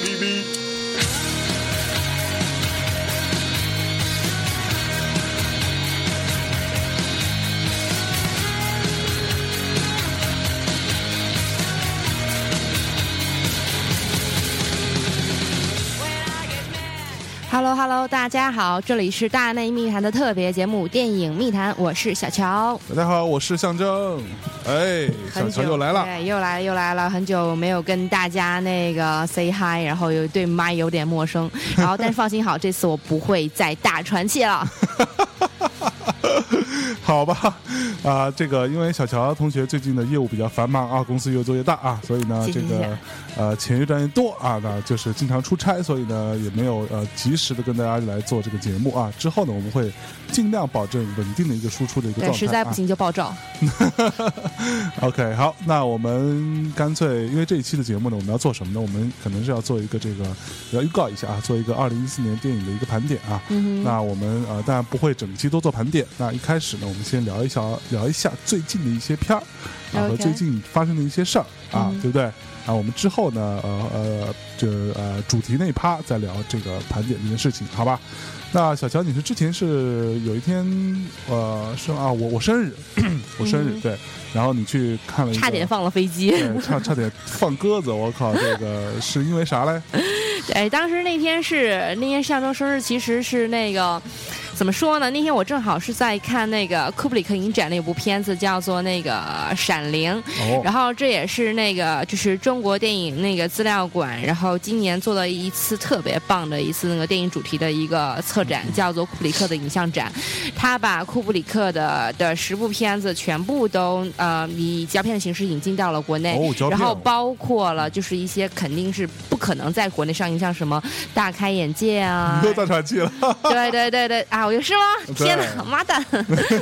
beep beep. Hello Hello，大家好，这里是大内密谈的特别节目《电影密谈》，我是小乔。大家好，我是象征。哎，小乔又来了，对，又来又来了，很久没有跟大家那个 say hi，然后又对麦有点陌生，然后但是放心好，这次我不会再大喘气了。好吧，啊，这个因为小乔同学最近的业务比较繁忙啊，公司越做越大啊，所以呢，这个呃钱越赚越多啊，那就是经常出差，所以呢也没有呃及时的跟大家来做这个节目啊。之后呢，我们会尽量保证稳定的一个输出的一个状态。实在不行就爆照。OK，好，那我们干脆因为这一期的节目呢，我们要做什么呢？我们可能是要做一个这个要预告一下啊，做一个二零一四年电影的一个盘点啊。那我们呃当然不会整期都做盘点，那一开始呢，我们先聊一下聊一下最近的一些片儿啊和最近发生的一些事儿啊，对不对？啊，我们之后呢，呃呃，就呃主题那一趴再聊这个盘点这件事情，好吧？那小乔，你是之前是有一天呃生啊，我我生日，我生日对，然后你去看了，差点放了飞机，差差点放鸽子，我靠，这个是因为啥嘞？哎，当时那天是那天象征生日，其实是那个。怎么说呢？那天我正好是在看那个库布里克影展那部片子，叫做那个《闪灵》，然后这也是那个就是中国电影那个资料馆，然后今年做了一次特别棒的一次那个电影主题的一个策展，叫做库布里克的影像展。他把库布里克的的十部片子全部都呃以胶片的形式引进到了国内，然后包括了就是一些肯定是不可能在国内上映，像什么《大开眼界》啊，又大喘气了。对对对对啊！有事吗？天哪，妈蛋！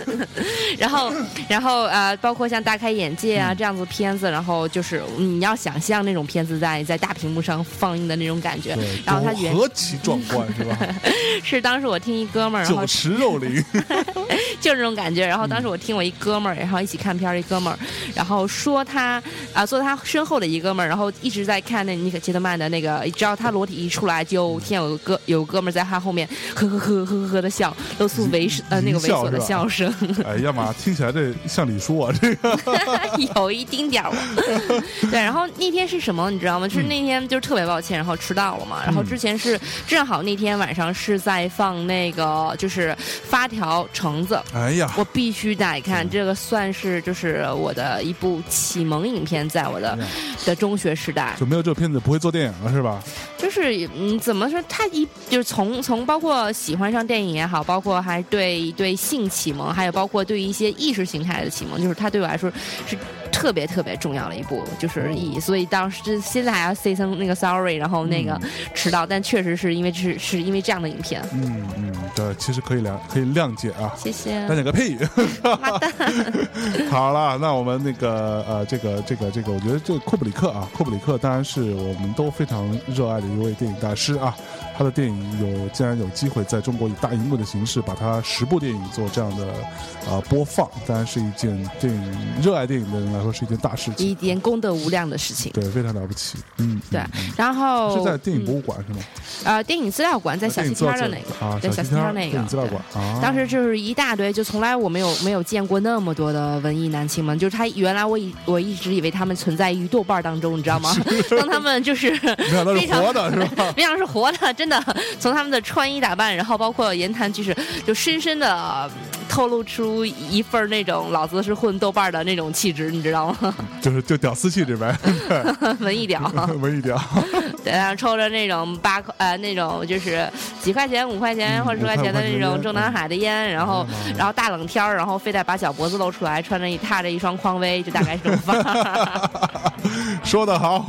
然后，然后呃，包括像大开眼界啊这样子片子，然后就是你要想象那种片子在在大屏幕上放映的那种感觉，然后它何其壮观，是吧？是当时我听一哥们儿，酒池肉林，就是这种感觉。然后当时我听我一哥们儿，然后一起看片儿一哥们儿，然后说他啊坐他身后的一哥们儿，然后一直在看那尼可基德曼的那个，只要他裸体一出来，就听有个哥有哥们儿在他后面呵呵呵呵呵呵的笑。露出猥呃那个猥琐的笑声。哎呀妈，听起来这像李叔啊，这个 有一丁点儿。对，然后那天是什么你知道吗？就是那天就是特别抱歉，然后迟到了嘛。然后之前是正好那天晚上是在放那个就是发条橙子。哎呀，我必须得看这个，算是就是我的一部启蒙影片，在我的的中学时代。就没有这个片子不会做电影了是吧？就是嗯，怎么说？他一就是从从包括喜欢上电影也好，包括还对对性启蒙，还有包括对于一些意识形态的启蒙，就是他对我来说是。特别特别重要的一部，就是意义，所以当时现在还要 say 声那个 sorry，然后那个迟到，但确实是因为是是因为这样的影片。嗯嗯，对，其实可以谅可以谅解啊。谢谢。谅解个屁！妈蛋。好了，那我们那个呃，这个这个这个，我觉得这个库布里克啊，库布里克当然是我们都非常热爱的一位电影大师啊。他的电影有竟然有机会在中国以大荧幕的形式把他十部电影做这样的呃播放，当然是一件电影热爱电影的人来说是一件大事情，一件功德无量的事情。对，非常了不起。嗯，对。然后是在电影博物馆是吗？呃，电影资料馆在小西天的那个啊，在小西天那个电影资料馆啊。当时就是一大堆，就从来我没有没有见过那么多的文艺男青们，就是他原来我以我一直以为他们存在于豆瓣当中，你知道吗？当他们就是没想到是活的是吧？非常是活的，真的从他们。的穿衣打扮，然后包括言谈举止，就深深的透露出一份那种老子是混豆瓣的那种气质，你知道吗？就是就屌丝气质呗，文艺屌，文艺屌。对，然后抽着那种八块呃那种就是几块钱、五块钱或者十块钱的那种中南海的烟，然后然后大冷天儿，然后非得把脚脖子露出来，穿着一踏着一双匡威，就大概是这种范说的好，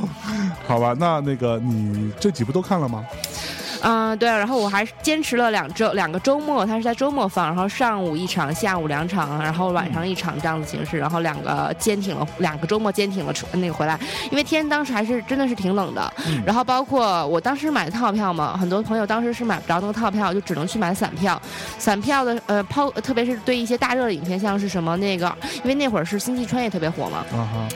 好吧，那那个你这几部都看了吗？嗯，对，然后我还坚持了两周两个周末，它是在周末放，然后上午一场，下午两场，然后晚上一场这样的形式，然后两个坚挺了两个周末坚挺了那个回来，因为天当时还是真的是挺冷的，然后包括我当时买套票嘛，很多朋友当时是买不着那个套票，就只能去买散票，散票的呃抛，特别是对一些大热的影片，像是什么那个，因为那会儿是星际穿越特别火嘛，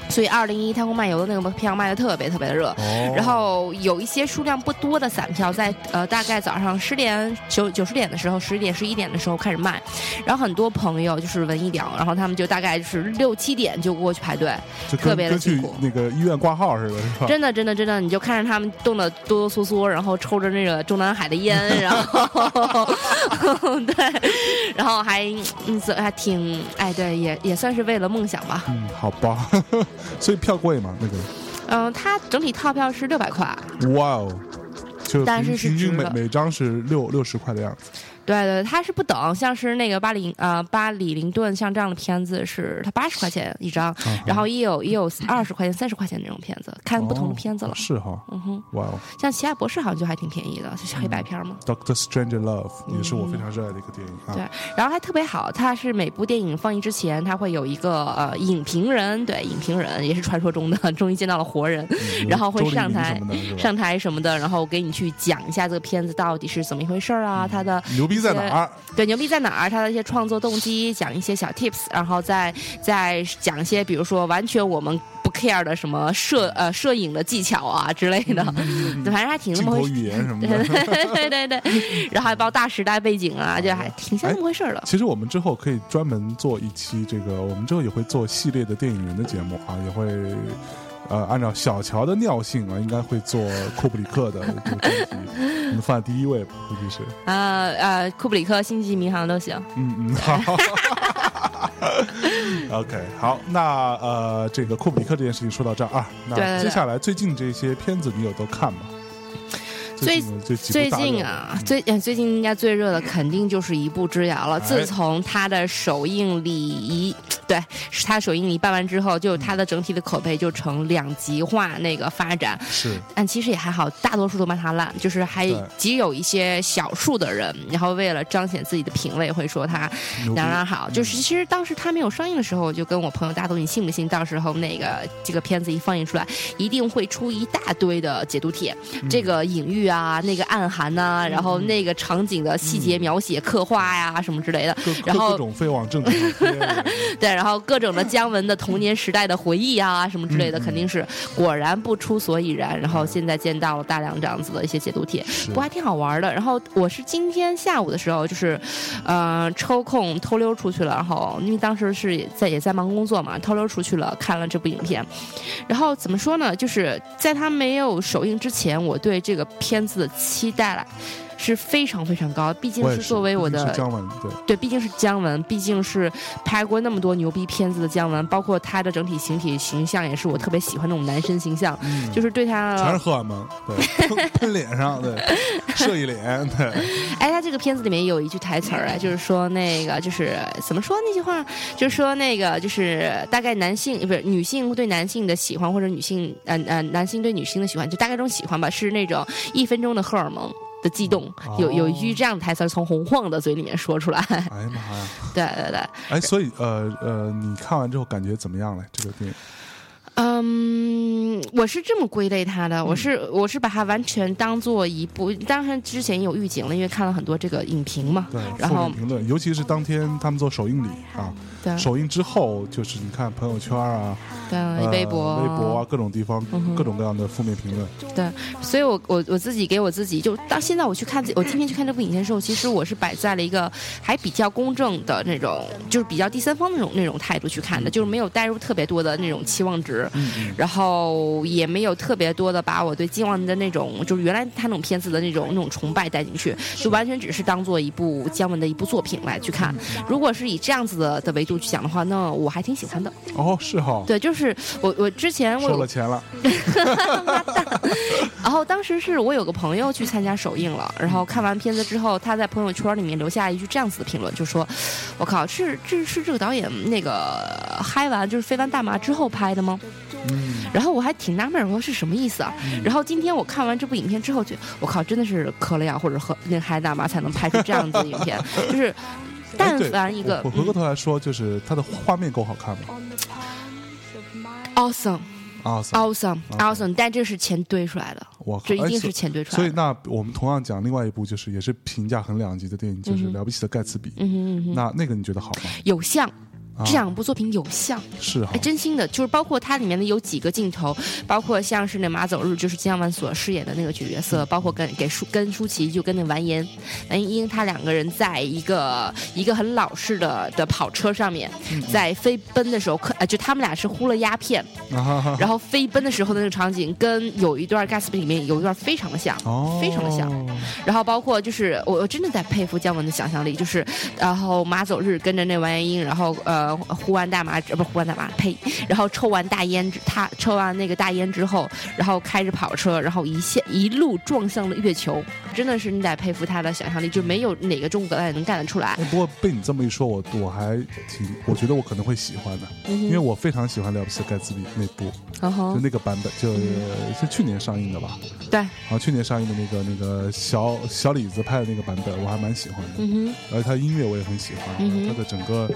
所以二零一太空漫游的那个票卖的特别特别的热，然后有一些数量不多的散票在。呃，大概早上十点九九十点的时候，十点十一点的时候开始卖，然后很多朋友就是文艺点，然后他们就大概就是六七点就过去排队，就特别的辛苦。那个医院挂号似的，是吧？真的，真的，真的，你就看着他们冻得哆哆嗦嗦，然后抽着那个中南海的烟，然后 对，然后还嗯，还挺哎，对，也也算是为了梦想吧。嗯，好吧，所以票贵吗？那个？嗯，它整体套票是六百块。哇哦！但是平均每每张是六六十块的样子。对对，它是不等，像是那个巴里呃巴里林顿像这样的片子是它八十块钱一张，然后也有也有二十块钱、三十块钱那种片子，看不同的片子了。是哈，嗯哼，哇哦，像奇亚博士好像就还挺便宜的，就是黑白片嘛。Doctor Strange Love 也是我非常热爱的一个电影。对，然后还特别好，它是每部电影放映之前，它会有一个呃影评人，对，影评人也是传说中的，终于见到了活人，然后会上台上台什么的，然后给你去讲一下这个片子到底是怎么一回事啊，它的牛逼在哪儿？对，牛逼在哪儿？他的一些创作动机，讲一些小 tips，然后再再讲一些，比如说完全我们不 care 的什么摄呃摄影的技巧啊之类的，反正还挺那么回事。语言什么的，对对 对，然后还包大时代背景啊，就还挺像那么回事的。其实我们之后可以专门做一期这个，我们之后也会做系列的电影人的节目啊，也会。呃，按照小乔的尿性啊，应该会做库布里克的这个专题，我们放在第一位吧，估计是。呃呃，库布里克、星际迷航都行。嗯嗯，好。OK，好，那呃，这个库布里克这件事情说到这儿啊，那接下来最近这些片子你有都看吗？最最近啊，最最近应该最热的肯定就是一步之遥了。自从它的首映礼仪，对，是它首映礼办完之后，就它的整体的口碑就成两极化那个发展。是，但其实也还好，大多数都骂它烂，就是还极有一些小数的人，然后为了彰显自己的品味，会说它哪哪好。就是其实当时它没有上映的时候，我就跟我朋友大都，你信不信？到时候那个这个片子一放映出来，一定会出一大堆的解读帖，这个隐喻。啊，那个暗含呐，然后那个场景的细节描写、刻画呀，什么之类的，然后各种飞往正 对，然后各种的姜文的童年时代的回忆啊，什么之类的，肯定是果然不出所以然。然后现在见到了大量这样子的一些解读帖，不过还挺好玩的。然后我是今天下午的时候，就是呃抽空偷溜出去了，然后因为当时是在也在忙工作嘛，偷溜出去了看了这部影片。然后怎么说呢？就是在他没有首映之前，我对这个片。片子的期待了。是非常非常高，毕竟是作为我的姜文，对对，毕竟是姜文，毕竟是拍过那么多牛逼片子的姜文，包括他的整体形体形象也是我特别喜欢那种男神形象，就是对他全是荷尔蒙，对，喷脸上，对，射一脸，对。哎，他这个片子里面有一句台词儿啊，就是说那个就是怎么说那句话，就是说那个就是大概男性不是女性对男性的喜欢，或者女性呃呃男性对女性的喜欢，就大概这种喜欢吧，是那种一分钟的荷尔蒙。的激动，有有一句这样的台词从洪晃的嘴里面说出来。哎呀妈呀！对对对。哎，所以呃呃，你看完之后感觉怎么样嘞？这个电影？嗯，我是这么归类它的，我是我是把它完全当做一部，当然之前有预警了，因为看了很多这个影评嘛。对，然后评论，尤其是当天他们做首映礼啊。首映之后，就是你看朋友圈啊，对，微博、微博啊，各种地方各种各样的负面评论。对，所以我我我自己给我自己，就到现在我去看，我今天去看这部影片的时候，其实我是摆在了一个还比较公正的那种，就是比较第三方那种那种态度去看的，就是没有带入特别多的那种期望值，然后也没有特别多的把我对金望的那种，就是原来他那种片子的那种那种崇拜带进去，就完全只是当做一部姜文的一部作品来去看。如果是以这样子的的维度。就去讲的话，那我还挺喜欢的。哦，是哈。对，就是我我之前我收了钱了。然后后当时是我有个朋友去参加首映了，然后看完片子之后，他在朋友圈里面留下一句这样子的评论，就说：“我靠，是这是这个导演那个嗨完就是飞完大麻之后拍的吗？”嗯，然后我还挺纳闷，我说是什么意思啊？然后今天我看完这部影片之后，就我靠，真的是嗑了药或者喝那嗨大麻才能拍出这样子的影片，就是但凡一个，我回过头来说，就是它的画面够好看吗？Awesome，awesome，awesome，但这是钱堆出来的，我这一定是钱堆出来的。所以那我们同样讲另外一部，就是也是评价很两极的电影，就是《了不起的盖茨比》。嗯嗯那那个你觉得好吗？有像。这两部作品有像，是哎，真心的，就是包括它里面的有几个镜头，包括像是那马走日，就是金相文所饰演的那个角色，包括跟给舒跟舒淇就跟那完颜完颜英他两个人在一个一个很老式的的跑车上面，在飞奔的时候，可就他们俩是呼了鸦片，然后飞奔的时候的那个场景，跟有一段《Gatsby》里面有一段非常的像，非常的像。然后包括就是我我真的在佩服姜文的想象力，就是然后马走日跟着那完颜英，然后呃。呼完大麻，呃，不，呼完大麻，呸！然后抽完大烟，他抽完那个大烟之后，然后开着跑车，然后一下一路撞向了月球，真的是你得佩服他的想象力，就没有哪个中国导演能干得出来。不过被你这么一说，我我还挺，我觉得我可能会喜欢的，因为我非常喜欢《了不起的盖茨比》那部，就那个版本，就是去年上映的吧？对，啊，去年上映的那个那个小小李子拍的那个版本，我还蛮喜欢的。嗯哼，而且他音乐我也很喜欢，他的整个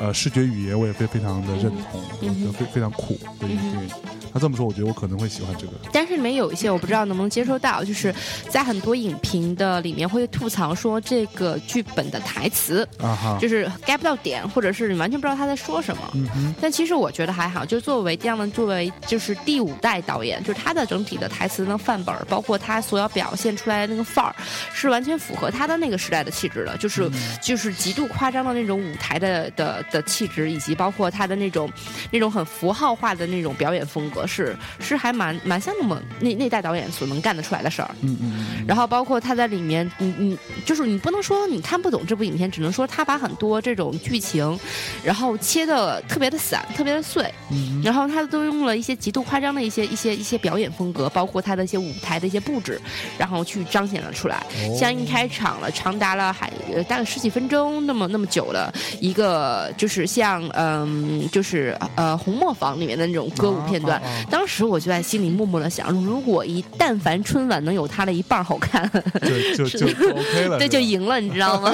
呃视觉。语言我也非非常的认同，就非非常酷的一个电影。他这么说，我觉得我可能会喜欢这个。但是里面有一些我不知道能不能接受到，就是在很多影评的里面会吐槽说这个剧本的台词啊哈，就是 get 不到点，或者是你完全不知道他在说什么。嗯但其实我觉得还好，就作为这样的作为就是第五代导演，就是他的整体的台词的范本，包括他所要表现出来的那个范儿，是完全符合他的那个时代的气质的，就是就是极度夸张的那种舞台的的的气质，以及包括他的那种那种很符号化的那种表演风格。是是还蛮蛮像那么那那代导演所能干得出来的事儿，嗯嗯，然后包括他在里面，你你就是你不能说你看不懂这部影片，只能说他把很多这种剧情，然后切的特别的散，特别的碎，嗯，然后他都用了一些极度夸张的一些一些一些表演风格，包括他的一些舞台的一些布置，然后去彰显了出来。像一开场了，长达了还大概十几分钟那么那么久的一个，就是像嗯，就是呃红磨坊里面的那种歌舞片段。当时我就在心里默默的想，如果一但凡春晚能有他的一半好看，就就 OK 了，对，就赢了，你知道吗？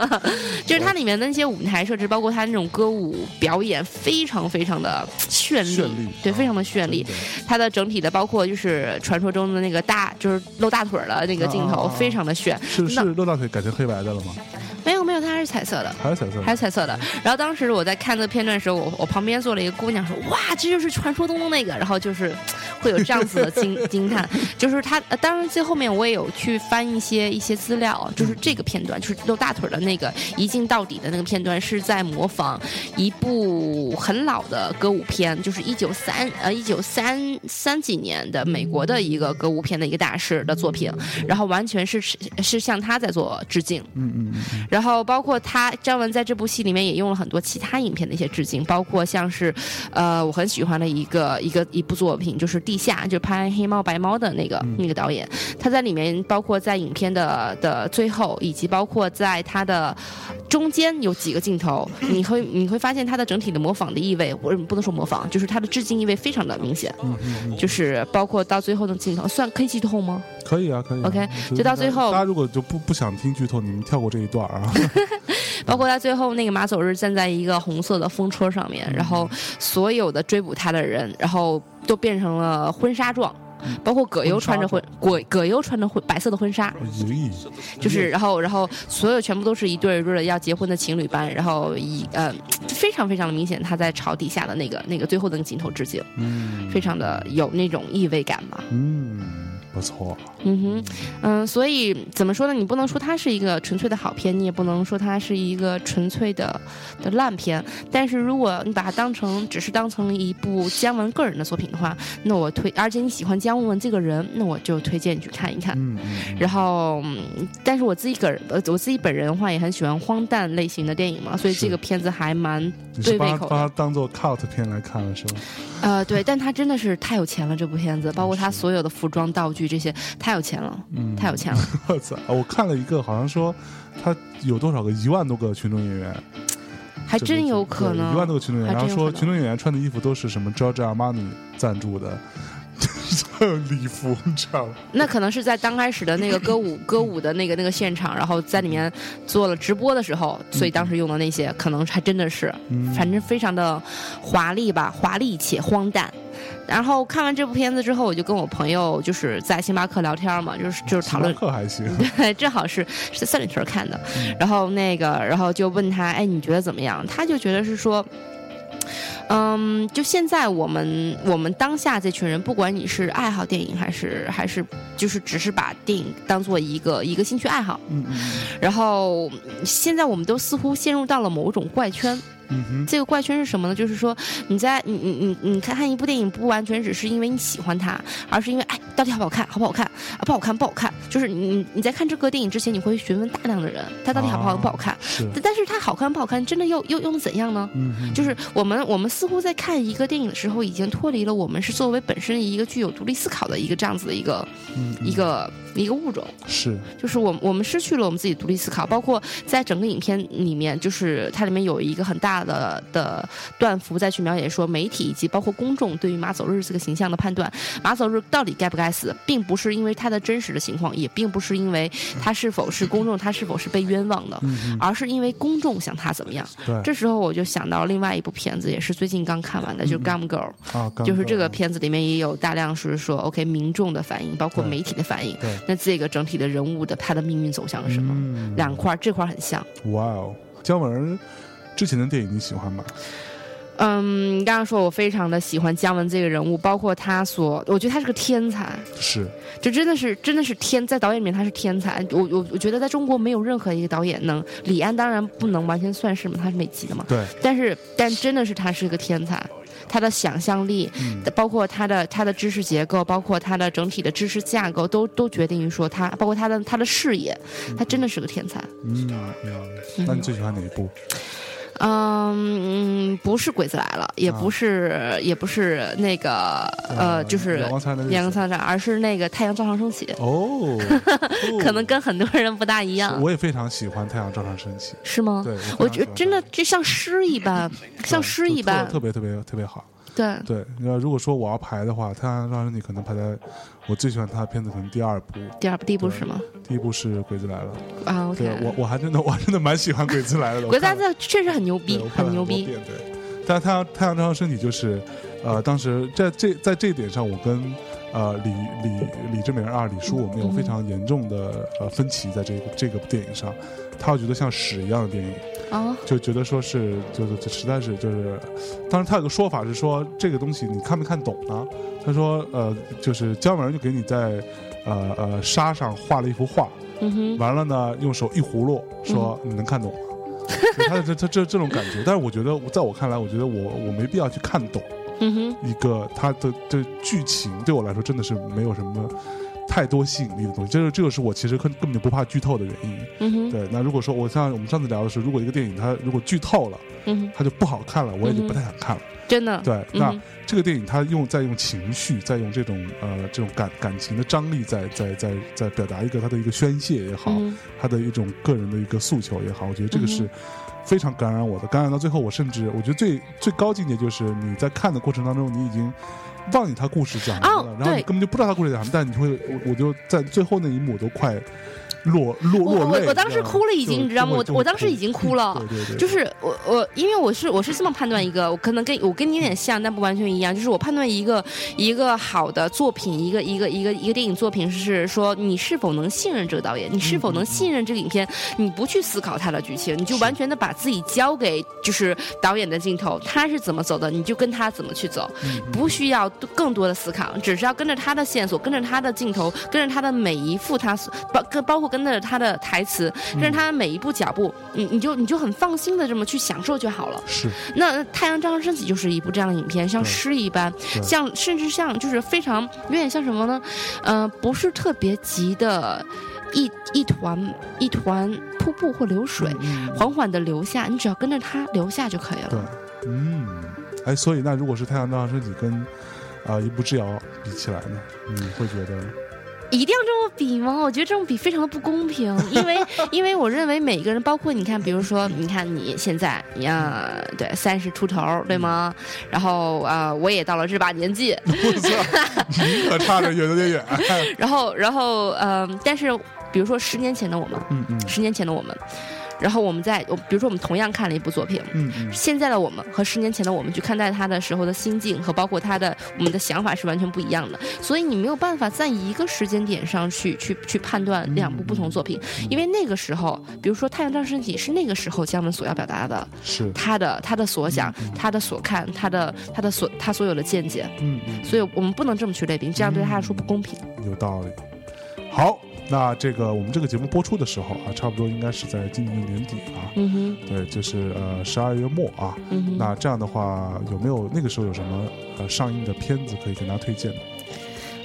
就是它里面的那些舞台设置，包括它那种歌舞表演，非常非常的绚丽，对，非常的绚丽。它的整体的，包括就是传说中的那个大，就是露大腿的那个镜头，非常的炫。是是露大腿改成黑白的了吗？没有没有，它还是彩色的，还是彩色的，还是彩色的。然后当时我在看这个片段的时候，我我旁边坐了一个姑娘说：“哇，这就是传说中的那个。”然后就是会有这样子的惊 惊叹。就是他，当然最后面我也有去翻一些一些资料，就是这个片段，就是露大腿的那个一镜到底的那个片段，是在模仿一部很老的歌舞片，就是一九三呃一九三三几年的美国的一个歌舞片的一个大师的作品，然后完全是是向他在做致敬。嗯嗯嗯。然后包括他张文在这部戏里面也用了很多其他影片的一些致敬，包括像是，呃，我很喜欢的一个一个一部作品，就是《地下》，就拍黑猫白猫的那个那个导演，他在里面包括在影片的的最后，以及包括在他的中间有几个镜头，你会你会发现他的整体的模仿的意味，或者不能说模仿，就是他的致敬意味非常的明显，嗯嗯就是包括到最后的镜头，算可以剧透吗？可以啊，可以。OK，就到最后，大家如果就不不想听剧透，你们跳过这一段啊。包括他最后那个马走日站在一个红色的风车上面，然后所有的追捕他的人，然后都变成了婚纱状，包括葛优穿着婚葛葛优穿着婚白色的婚纱，就是然后然后所有全部都是一对一对的要结婚的情侣般，然后一呃非常非常的明显他在朝底下的那个那个最后的那个镜头致敬，嗯，非常的有那种意味感吧，嗯。不错，嗯哼，嗯，所以怎么说呢？你不能说它是一个纯粹的好片，你也不能说它是一个纯粹的的烂片。但是如果你把它当成只是当成一部姜文个人的作品的话，那我推，而且你喜欢姜文这个人，那我就推荐你去看一看。嗯然后，但是我自己个人，呃，我自己本人的话也很喜欢荒诞类型的电影嘛，所以这个片子还蛮对胃口。把它当做 cult 片来看了是吧？呃，对，但他真的是太有钱了，这部片子，包括他所有的服装道具。具这些，太有钱了，嗯，太有钱了。我操！我看了一个，好像说他有多少个一万多个群众演员，还真有可能一万多个群众演员，然后说群众演员穿的衣服都是什么 Giorgio Armani 赞助的。礼服，你知道吗？那可能是在刚开始的那个歌舞 歌舞的那个那个现场，然后在里面做了直播的时候，所以当时用的那些，可能还真的是，反正非常的华丽吧，华丽且荒诞。然后看完这部片子之后，我就跟我朋友就是在星巴克聊天嘛，就是就是讨论。克还行。对，正好是是三里屯看的，然后那个，然后就问他，哎，你觉得怎么样？他就觉得是说。嗯，就现在我们我们当下这群人，不管你是爱好电影还是还是就是只是把电影当做一个一个兴趣爱好，嗯嗯，然后现在我们都似乎陷入到了某种怪圈。这个怪圈是什么呢？就是说，你在你你你你看看一部电影，不完全只是因为你喜欢它，而是因为哎，到底好不好看，好不好看啊？不好看，不好看。就是你你在看这个电影之前，你会询问大量的人，它到底好不好，不好看。但是它好看不好看，真的又又又能怎样呢？嗯就是我们我们似乎在看一个电影的时候，已经脱离了我们是作为本身一个具有独立思考的一个这样子的一个一个。一个物种是，就是我我们失去了我们自己独立思考，包括在整个影片里面，就是它里面有一个很大的的段幅再去描写说媒体以及包括公众对于马走日这个形象的判断，马走日到底该不该死，并不是因为他的真实的情况，也并不是因为他是否是公众，他是否是被冤枉的，而是因为公众想他怎么样。对，这时候我就想到另外一部片子，也是最近刚看完的，就是《Gum Girl》，就是这个片子里面也有大量是说 OK 民众的反应，包括媒体的反应。对。那这个整体的人物的他的命运走向是什么？两块这块很像。哇哦，姜文之前的电影你喜欢吗？嗯，刚刚说我非常的喜欢姜文这个人物，包括他所，我觉得他是个天才。是，就真的是真的是天，在导演里面他是天才。我我我觉得在中国没有任何一个导演能，李安当然不能完全算是嘛，他是美籍的嘛。对。但是但真的是他是一个天才。他的想象力，包括他的他的知识结构，包括他的整体的知识架构，都都决定于说他，包括他的他的视野，他真的是个天才。嗯，那你最喜欢哪一部？嗯，不是鬼子来了，也不是，也不是那个，呃，就是阳光灿烂，而是那个太阳照常升起。哦，可能跟很多人不大一样。我也非常喜欢太阳照常升起。是吗？对，我觉得真的就像诗一般，像诗一般，特别特别特别好。对对，那如果说我要排的话，太阳照常升起可能排在。我最喜欢他的片子，可能第二部。第二部，第一部是吗？第一部是《鬼子来了》啊。对，我我还真的，我还真的蛮喜欢《鬼子来了》的。鬼子来了确实很牛逼，很牛逼。对，但是太阳太阳照常升起就是，呃，当时在这在这一点上，我跟呃李李李志明啊李叔，我们有非常严重的呃分歧，在这个这个电影上，他会觉得像屎一样的电影。啊，就觉得说是，就是实在是就是，当时他有个说法是说，这个东西你看没看懂呢？他说，呃，就是姜文就给你在，呃呃沙上画了一幅画，嗯哼，完了呢，用手一葫芦，说你能看懂吗？他这他这这种感觉，但是我觉得，在我看来，我觉得我我没必要去看懂，嗯哼，一个他的这剧情对我来说真的是没有什么。太多吸引力的东西，这个这个是我其实根根本就不怕剧透的原因。嗯哼，对。那如果说我像我们上次聊的是，如果一个电影它如果剧透了，嗯，它就不好看了，我也就不太想看了。真的。对，那这个电影它用在用情绪，在用这种呃这种感感情的张力，在在在在表达一个它的一个宣泄也好，它的一种个人的一个诉求也好，我觉得这个是非常感染我的。感染到最后，我甚至我觉得最最高境界就是你在看的过程当中，你已经。忘记他故事讲什么了，然后你根本就不知道他故事讲什么，但你会，我我就在最后那一幕我都快。落落落泪，我当时哭了，已经，你知道吗？我我当时已经哭了，对对对，就是我我，因为我是我是这么判断一个，我可能跟我跟你有点像，但不完全一样，就是我判断一个一个好的作品，一个一个一个一个电影作品是说你是否能信任这个导演，你是否能信任这个影片，你不去思考它的剧情，你就完全的把自己交给就是导演的镜头，他是怎么走的，你就跟他怎么去走，不需要更多的思考，只是要跟着他的线索，跟着他的镜头，跟着他的每一幅他包跟包括。跟着他的台词，跟着他的每一步脚步，你你就你就很放心的这么去享受就好了。是。那《太阳照常升起》就是一部这样的影片，像诗一般，像甚至像就是非常有点像什么呢？呃，不是特别急的一一团一团瀑布或流水，缓缓的流下，你只要跟着它流下就可以了。对，嗯，哎，所以那如果是《太阳照常升起》跟啊一步《之遥》比起来呢，你会觉得？一定要这么比吗？我觉得这种比非常的不公平，因为因为我认为每个人，包括你看，比如说，你看你现在，你啊，对，三十出头，对吗？然后呃，我也到了这把年纪，不错，你可差着远有点远。然后然后呃，但是比如说十年前的我们，嗯嗯，十年前的我们。然后我们在，比如说我们同样看了一部作品，嗯嗯，现在的我们和十年前的我们去看待他的时候的心境和包括他的我们的想法是完全不一样的，所以你没有办法在一个时间点上去去去判断两部不同作品，因为那个时候，比如说《太阳照身体》是那个时候姜文所要表达的，是他的他的所想，他的所看，他的他的所他所有的见解，嗯嗯，所以我们不能这么去类比，这样对他来说不公平。有道理。好。那这个我们这个节目播出的时候啊，差不多应该是在今年年底啊，嗯哼，对，就是呃十二月末啊，那这样的话有没有那个时候有什么呃上映的片子可以跟大家推荐的？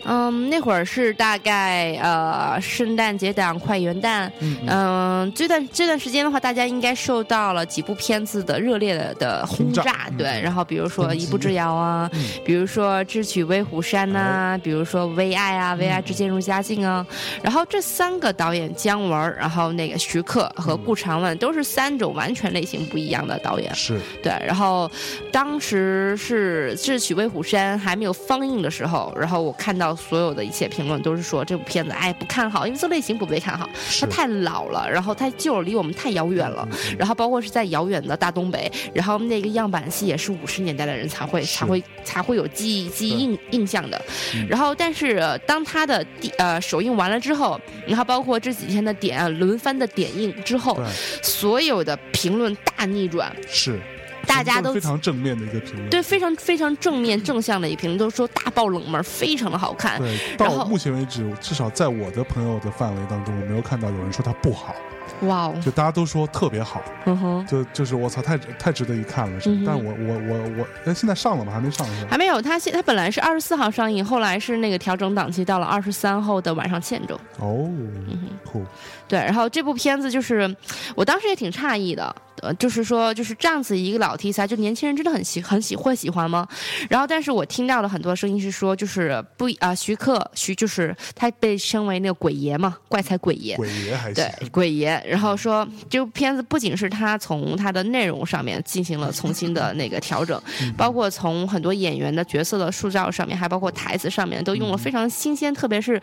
嗯，那会儿是大概呃圣诞节档快元旦，嗯，这段这段时间的话，大家应该受到了几部片子的热烈的的轰炸，对，然后比如说《一步之遥》啊，比如说《智取威虎山》呐，比如说《微爱》啊，《微爱之渐入佳境》啊，然后这三个导演姜文，然后那个徐克和顾长卫都是三种完全类型不一样的导演，是对，然后当时是《智取威虎山》还没有放映的时候，然后我看到。所有的一切评论都是说这部片子哎不看好，因为这类型不被看好，它太老了，然后太旧，离我们太遥远了。然后包括是在遥远的大东北，然后那个样板戏也是五十年代的人才会才会才会有记忆记忆印印象的。然后但是当它的第呃首映完了之后，然后包括这几天的点轮番的点映之后，所有的评论大逆转。是。大家都非常正面的一个评论，对，非常非常正面正向的一评论，都说大爆冷门，非常的好看。对，到目前为止，至少在我的朋友的范围当中，我没有看到有人说它不好。哇哦！就大家都说特别好，嗯哼，就就是我操，太太值得一看了，是。但我我我我，哎，现在上了吗？还没上？还没有，它现它本来是二十四号上映，后来是那个调整档期到了二十三号的晚上七点钟。哦，嗯哼，对，然后这部片子就是，我当时也挺诧异的。呃，就是说，就是这样子一个老题材，就年轻人真的很喜很喜会喜欢吗？然后，但是我听到的很多声音是说，就是不啊，徐克徐就是他被称为那个鬼爷嘛，怪才鬼爷，鬼爷还对鬼爷。然后说，这部片子不仅是他从他的内容上面进行了重新的那个调整，包括从很多演员的角色的塑造上面，还包括台词上面，都用了非常新鲜，特别是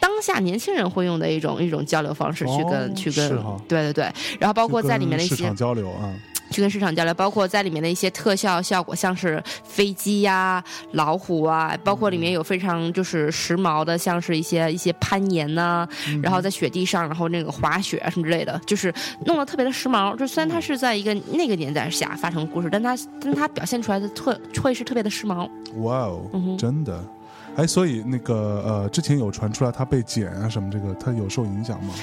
当下年轻人会用的一种一种交流方式去跟去跟，对对对。然后包括在里面的一些交。流啊，去跟市场交流，包括在里面的一些特效效果，像是飞机呀、老虎啊，包括里面有非常就是时髦的，像是一些一些攀岩呐，然后在雪地上，然后那个滑雪啊什么之类的，就是弄得特别的时髦。就虽然它是在一个那个年代下发生的故事，但它但它表现出来的特会是特别的时髦。哇哦，真的。哎，所以那个呃，之前有传出来他被剪啊什么，这个他有受影响吗？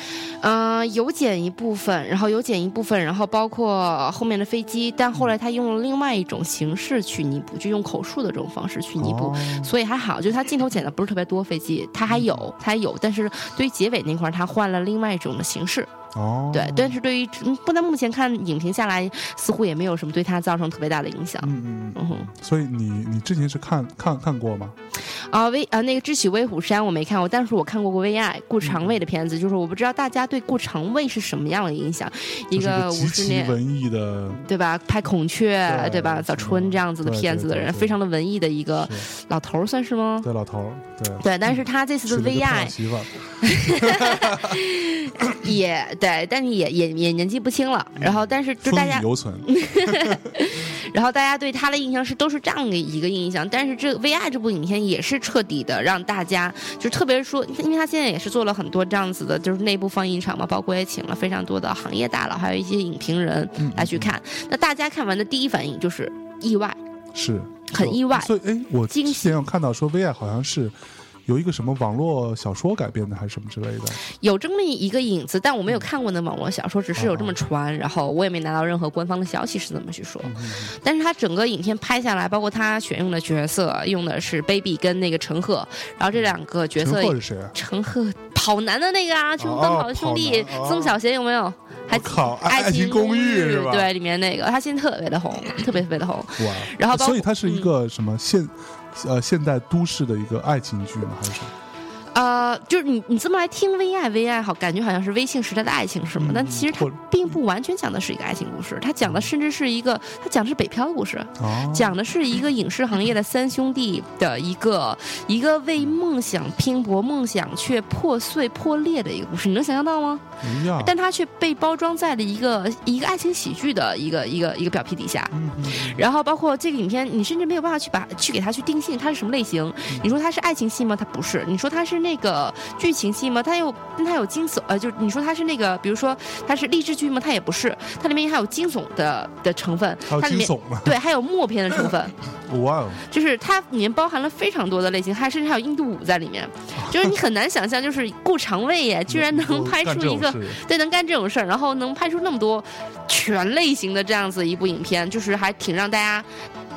嗯，有剪一部分，然后有剪一部分，然后包括后面的飞机，但后来他用了另外一种形式去弥补，就用口述的这种方式去弥补，所以还好，就他镜头剪的不是特别多，飞机他还有，他还有，但是对于结尾那块他换了另外一种的形式。哦，对，但是对于不但目前看影评下来，似乎也没有什么对他造成特别大的影响。嗯嗯嗯。所以你你之前是看看看过吗？啊，威啊那个《智取威虎山》我没看过，但是我看过过《微爱》顾长卫的片子，就是我不知道大家对顾长卫是什么样的影响。一个五十年文艺的，对吧？拍孔雀，对吧？早春这样子的片子的人，非常的文艺的一个老头儿，算是吗？对，老头儿，对。对，但是他这次的《微爱》。也对，但是也也也年纪不轻了。然后，但是就大家，然后大家对他的印象是都是这样的一个印象。但是这《V I》这部影片也是彻底的让大家，就特别说，因为他现在也是做了很多这样子的，就是内部放映场嘛，包括也请了非常多的行业大佬，还有一些影评人来去看。那大家看完的第一反应就是意外，是很意外。所以，哎，我之前有看到说《V I》好像是。有一个什么网络小说改编的还是什么之类的，有这么一个影子，但我没有看过那网络小说，只是有这么传，然后我也没拿到任何官方的消息是怎么去说。但是他整个影片拍下来，包括他选用的角色，用的是 Baby 跟那个陈赫，然后这两个角色陈赫是谁？陈赫跑男的那个啊，就奔跑的兄弟曾小贤有没有？还靠爱情公寓是吧？对，里面那个他现在特别的红，特别特别的红。哇！然后所以他是一个什么现？呃，现代都市的一个爱情剧吗？还是什么？呃，就是你你这么来听 V I V 爱好，感觉好像是微信时代的爱情是吗？但其实它并不完全讲的是一个爱情故事，它讲的甚至是一个，它讲的是北漂的故事，讲的是一个影视行业的三兄弟的一个一个为梦想拼搏，梦想却破碎破裂的一个故事，你能想象到吗？但它却被包装在了一个一个爱情喜剧的一个一个一个表皮底下，然后包括这个影片，你甚至没有办法去把去给它去定性它是什么类型。你说它是爱情戏吗？它不是。你说它是那个剧情戏吗？它有它有惊悚呃，就你说它是那个，比如说它是励志剧吗？它也不是。它里面还有惊悚的的成分，它里面对还有默片的成分。哇哦！就是它里面包含了非常多的类型，还甚至还有印度舞在里面，就是你很难想象，就是顾长卫耶，居然能拍出一个对能干这种事儿，然后能拍出那么多全类型的这样子一部影片，就是还挺让大家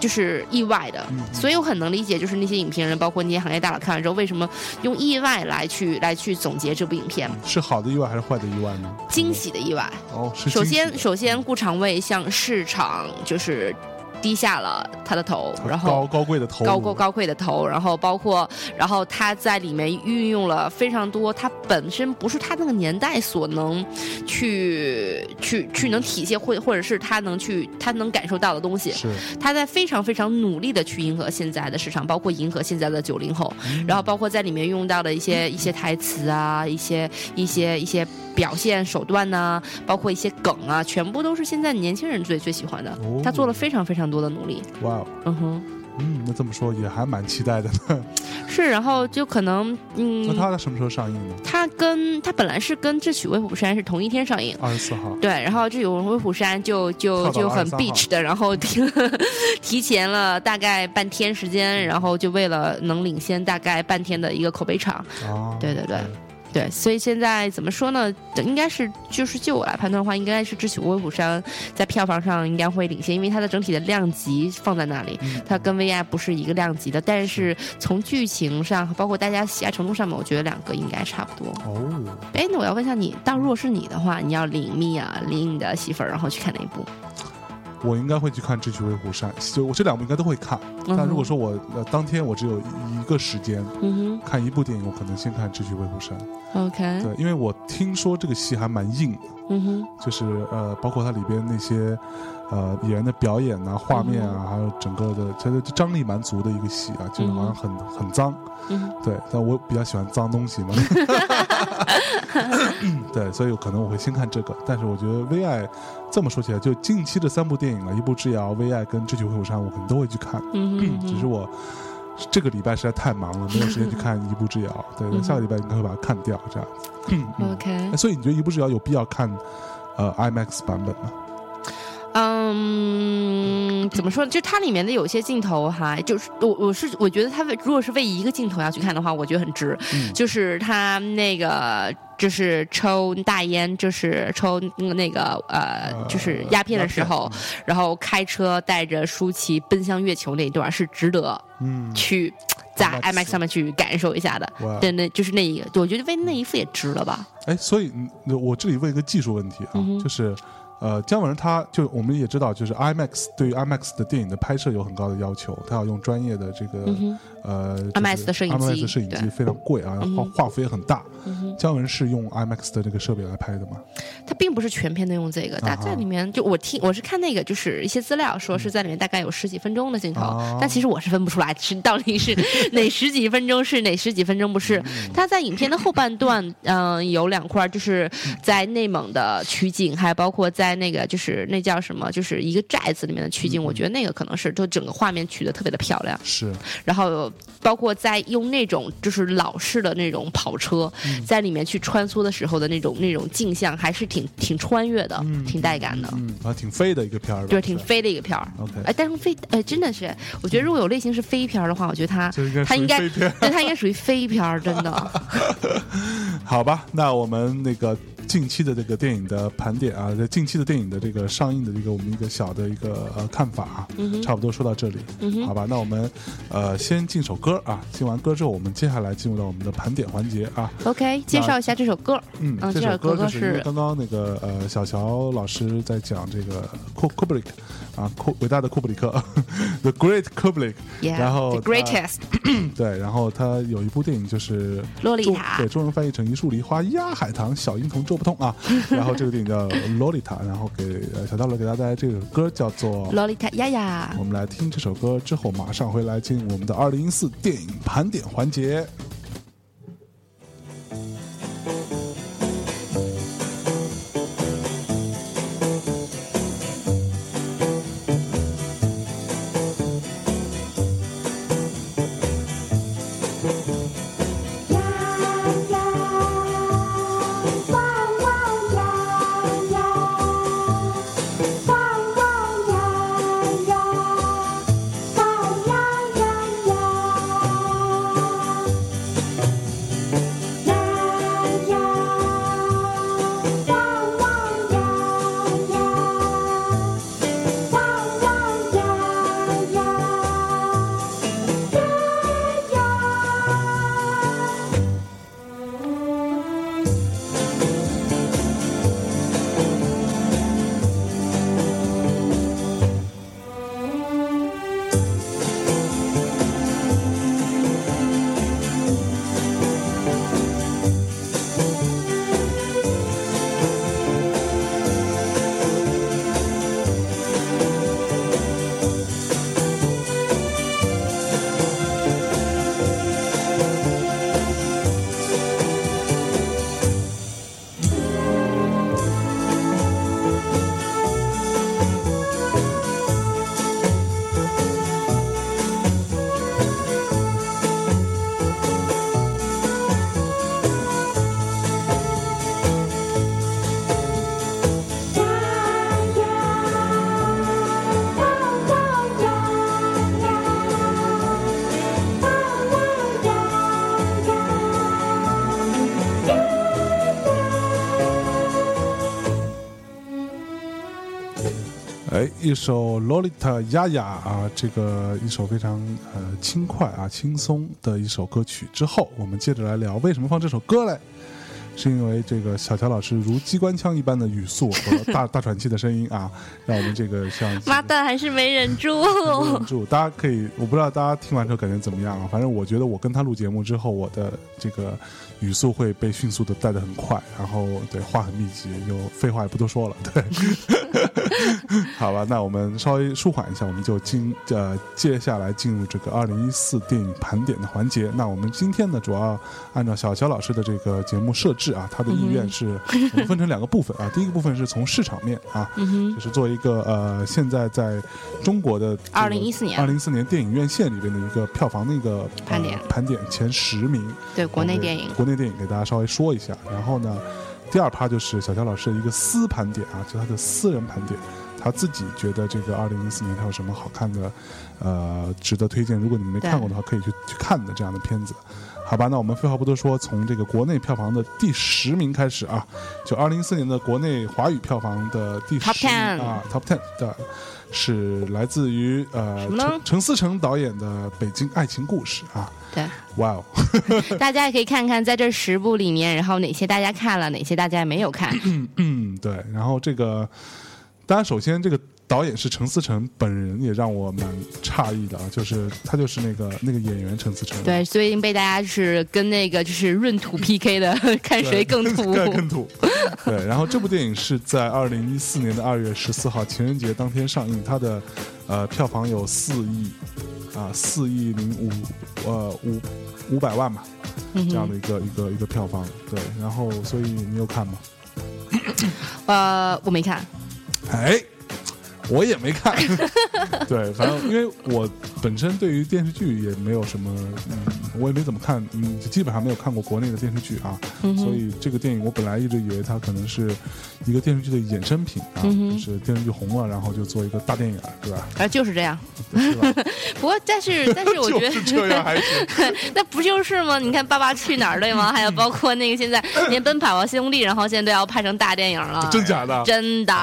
就是意外的。所以我很能理解，就是那些影评人，包括那些行业大佬看完之后，为什么用意外来去来去总结这部影片？是好的意外还是坏的意外呢？惊喜的意外哦。首先，首先顾长卫向市场就是。低下了他的头，然后高高贵的头，高高高贵的头，然后包括，然后他在里面运用了非常多，他本身不是他那个年代所能去去去能体现或或者是他能去他能感受到的东西。是他在非常非常努力的去迎合现在的市场，包括迎合现在的九零后，然后包括在里面用到的一些一些台词啊，一些一些一些表现手段呐，包括一些梗啊，全部都是现在年轻人最最喜欢的。他做了非常非常。多的努力，哇哦，嗯哼，嗯，那这么说也还蛮期待的呢。是，然后就可能，嗯，那它什么时候上映呢？它跟它本来是跟《智取威虎山》是同一天上映，二十四号。对，然后《智取威虎山》就就就很 beach 的，然后提 提前了大概半天时间，然后就为了能领先大概半天的一个口碑场。哦，对对对。对，所以现在怎么说呢？应该是就是就我来判断的话，应该是《智取威虎山》在票房上应该会领先，因为它的整体的量级放在那里，它跟《V I》不是一个量级的。但是从剧情上，包括大家喜爱程度上面，我觉得两个应该差不多。哦，哎，那我要问一下你，当如果是你的话，你要领蜜啊，领你的媳妇儿，然后去看哪一部？我应该会去看《智取威虎山》，就我这两部应该都会看。但如果说我呃当天我只有一个时间看一部电影，我可能先看《智取威虎山》。OK。对，因为我听说这个戏还蛮硬的，嗯哼，就是呃，包括它里边那些呃演员的表演啊、画面啊，还有整个的，其实张力蛮足的一个戏啊，就是好像很很脏。嗯，对，但我比较喜欢脏东西嘛。对，所以可能我会先看这个。但是我觉得《V I》这么说起来，就近期的三部电影了，《一步之遥》、《V I》跟《智取威虎山》，我可能都会去看。嗯只是我这个礼拜实在太忙了，没有时间去看《一步之遥》。对，下个礼拜应该会把它看掉，这样子。OK。所以你觉得《一步之遥》有必要看呃 IMAX 版本吗？嗯，怎么说呢？就它里面的有些镜头哈，就是我我是我觉得它为如果是为一个镜头要去看的话，我觉得很值。就是他那个就是抽大烟，就是抽那个呃，就是鸦片的时候，然后开车带着舒淇奔向月球那一段是值得，嗯，去在 IMAX 上面去感受一下的。对，那就是那一个，我觉得为那一副也值了吧。哎，所以我这里问一个技术问题啊，就是。呃，姜文他就我们也知道，就是 IMAX 对于 IMAX 的电影的拍摄有很高的要求，他要用专业的这个呃 IMAX 的摄影机，摄影机非常贵啊，画画幅也很大。姜文是用 IMAX 的这个设备来拍的吗？他并不是全片都用这个，他在里面就我听我是看那个就是一些资料说是在里面大概有十几分钟的镜头，但其实我是分不出来是到底是 哪十几分钟是哪十几分钟不是。他在影片的后半段，嗯，有两块就是在内蒙的取景，还包括在。在那个就是那叫什么，就是一个寨子里面的取景，我觉得那个可能是就整个画面取的特别的漂亮。是，然后包括在用那种就是老式的那种跑车在里面去穿梭的时候的那种那种镜像，还是挺挺穿越的，挺带感的。嗯，啊，挺飞的一个片儿，就是挺飞的一个片儿。OK，哎，但是飞，哎，真的是，我觉得如果有类型是飞片儿的话，我觉得它它应该，对，它应该属于飞片儿，真的。好吧，那我们那个。近期的这个电影的盘点啊，在近期的电影的这个上映的这个我们一个小的一个呃看法啊，差不多说到这里，好吧？那我们呃先进首歌啊，听完歌之后，我们接下来进入到我们的盘点环节啊。OK，介绍一下这首歌。嗯，这首歌就是刚刚那个呃小乔老师在讲这个库库布里克啊，库伟大的库布里克，The Great Kubrick，然后 The Greatest，对，然后他有一部电影就是《洛丽塔》，对，中文翻译成一树梨花压海棠，小樱童捉不痛啊。然后这个电影叫《洛丽塔》，然后给小道乐给大家带来这首歌叫做《洛丽塔呀呀》。我们来听这首歌之后，马上回来进入我们的二零一四电影盘点环节。一首《洛丽塔呀呀》啊，这个一首非常呃轻快啊轻松的一首歌曲之后，我们接着来聊为什么放这首歌嘞？是因为这个小乔老师如机关枪一般的语速和大 大喘气的声音啊，让我们这个像妈蛋还是没忍住，没忍住。大家可以，我不知道大家听完之后感觉怎么样啊？反正我觉得我跟他录节目之后，我的这个。语速会被迅速的带的很快，然后对话很密集，就废话也不多说了。对，好吧，那我们稍微舒缓一下，我们就进呃接下来进入这个二零一四电影盘点的环节。那我们今天呢，主要按照小乔老师的这个节目设置啊，他的意愿是我们分成两个部分啊。第一个部分是从市场面啊，就是做一个呃现在在中国的二零一四年二零一四年电影院线里边的一个票房的一个盘点盘点前十名，对国内电影。国内电影给大家稍微说一下，然后呢，第二趴就是小乔老师的一个私盘点啊，就他的私人盘点，他自己觉得这个二零一四年他有什么好看的，呃，值得推荐。如果你们没看过的话，可以去去看的这样的片子。好吧，那我们废话不多说，从这个国内票房的第十名开始啊，就二零一四年的国内华语票房的第十名啊，Top Ten 的。是来自于呃陈陈思诚导演的《北京爱情故事》啊，对，哇哦，大家也可以看看在这十部里面，然后哪些大家看了，哪些大家没有看。嗯，对，然后这个，当然首先这个。导演是陈思诚本人，也让我蛮诧异的啊，就是他就是那个那个演员陈思诚。对，最近被大家就是跟那个就是闰土 PK 的，看谁更土。更土。对，然后这部电影是在二零一四年的二月十四号情人节当天上映，它的呃票房有四亿啊四亿零五呃五五百万吧，这样的一个一个一个票房。对，然后所以你有看吗？呃，我没看。哎。我也没看，对，反正因为我本身对于电视剧也没有什么，嗯，我也没怎么看，嗯，基本上没有看过国内的电视剧啊，所以这个电影我本来一直以为它可能是一个电视剧的衍生品啊，就是电视剧红了，然后就做一个大电影，对吧？啊，就是这样。不过，但是，但是我觉得 这样还行。那不就是吗？你看《爸爸去哪儿》对吗？还有包括那个现在连《奔跑吧兄弟》，然后现在都要拍成大电影了，真假的？真的。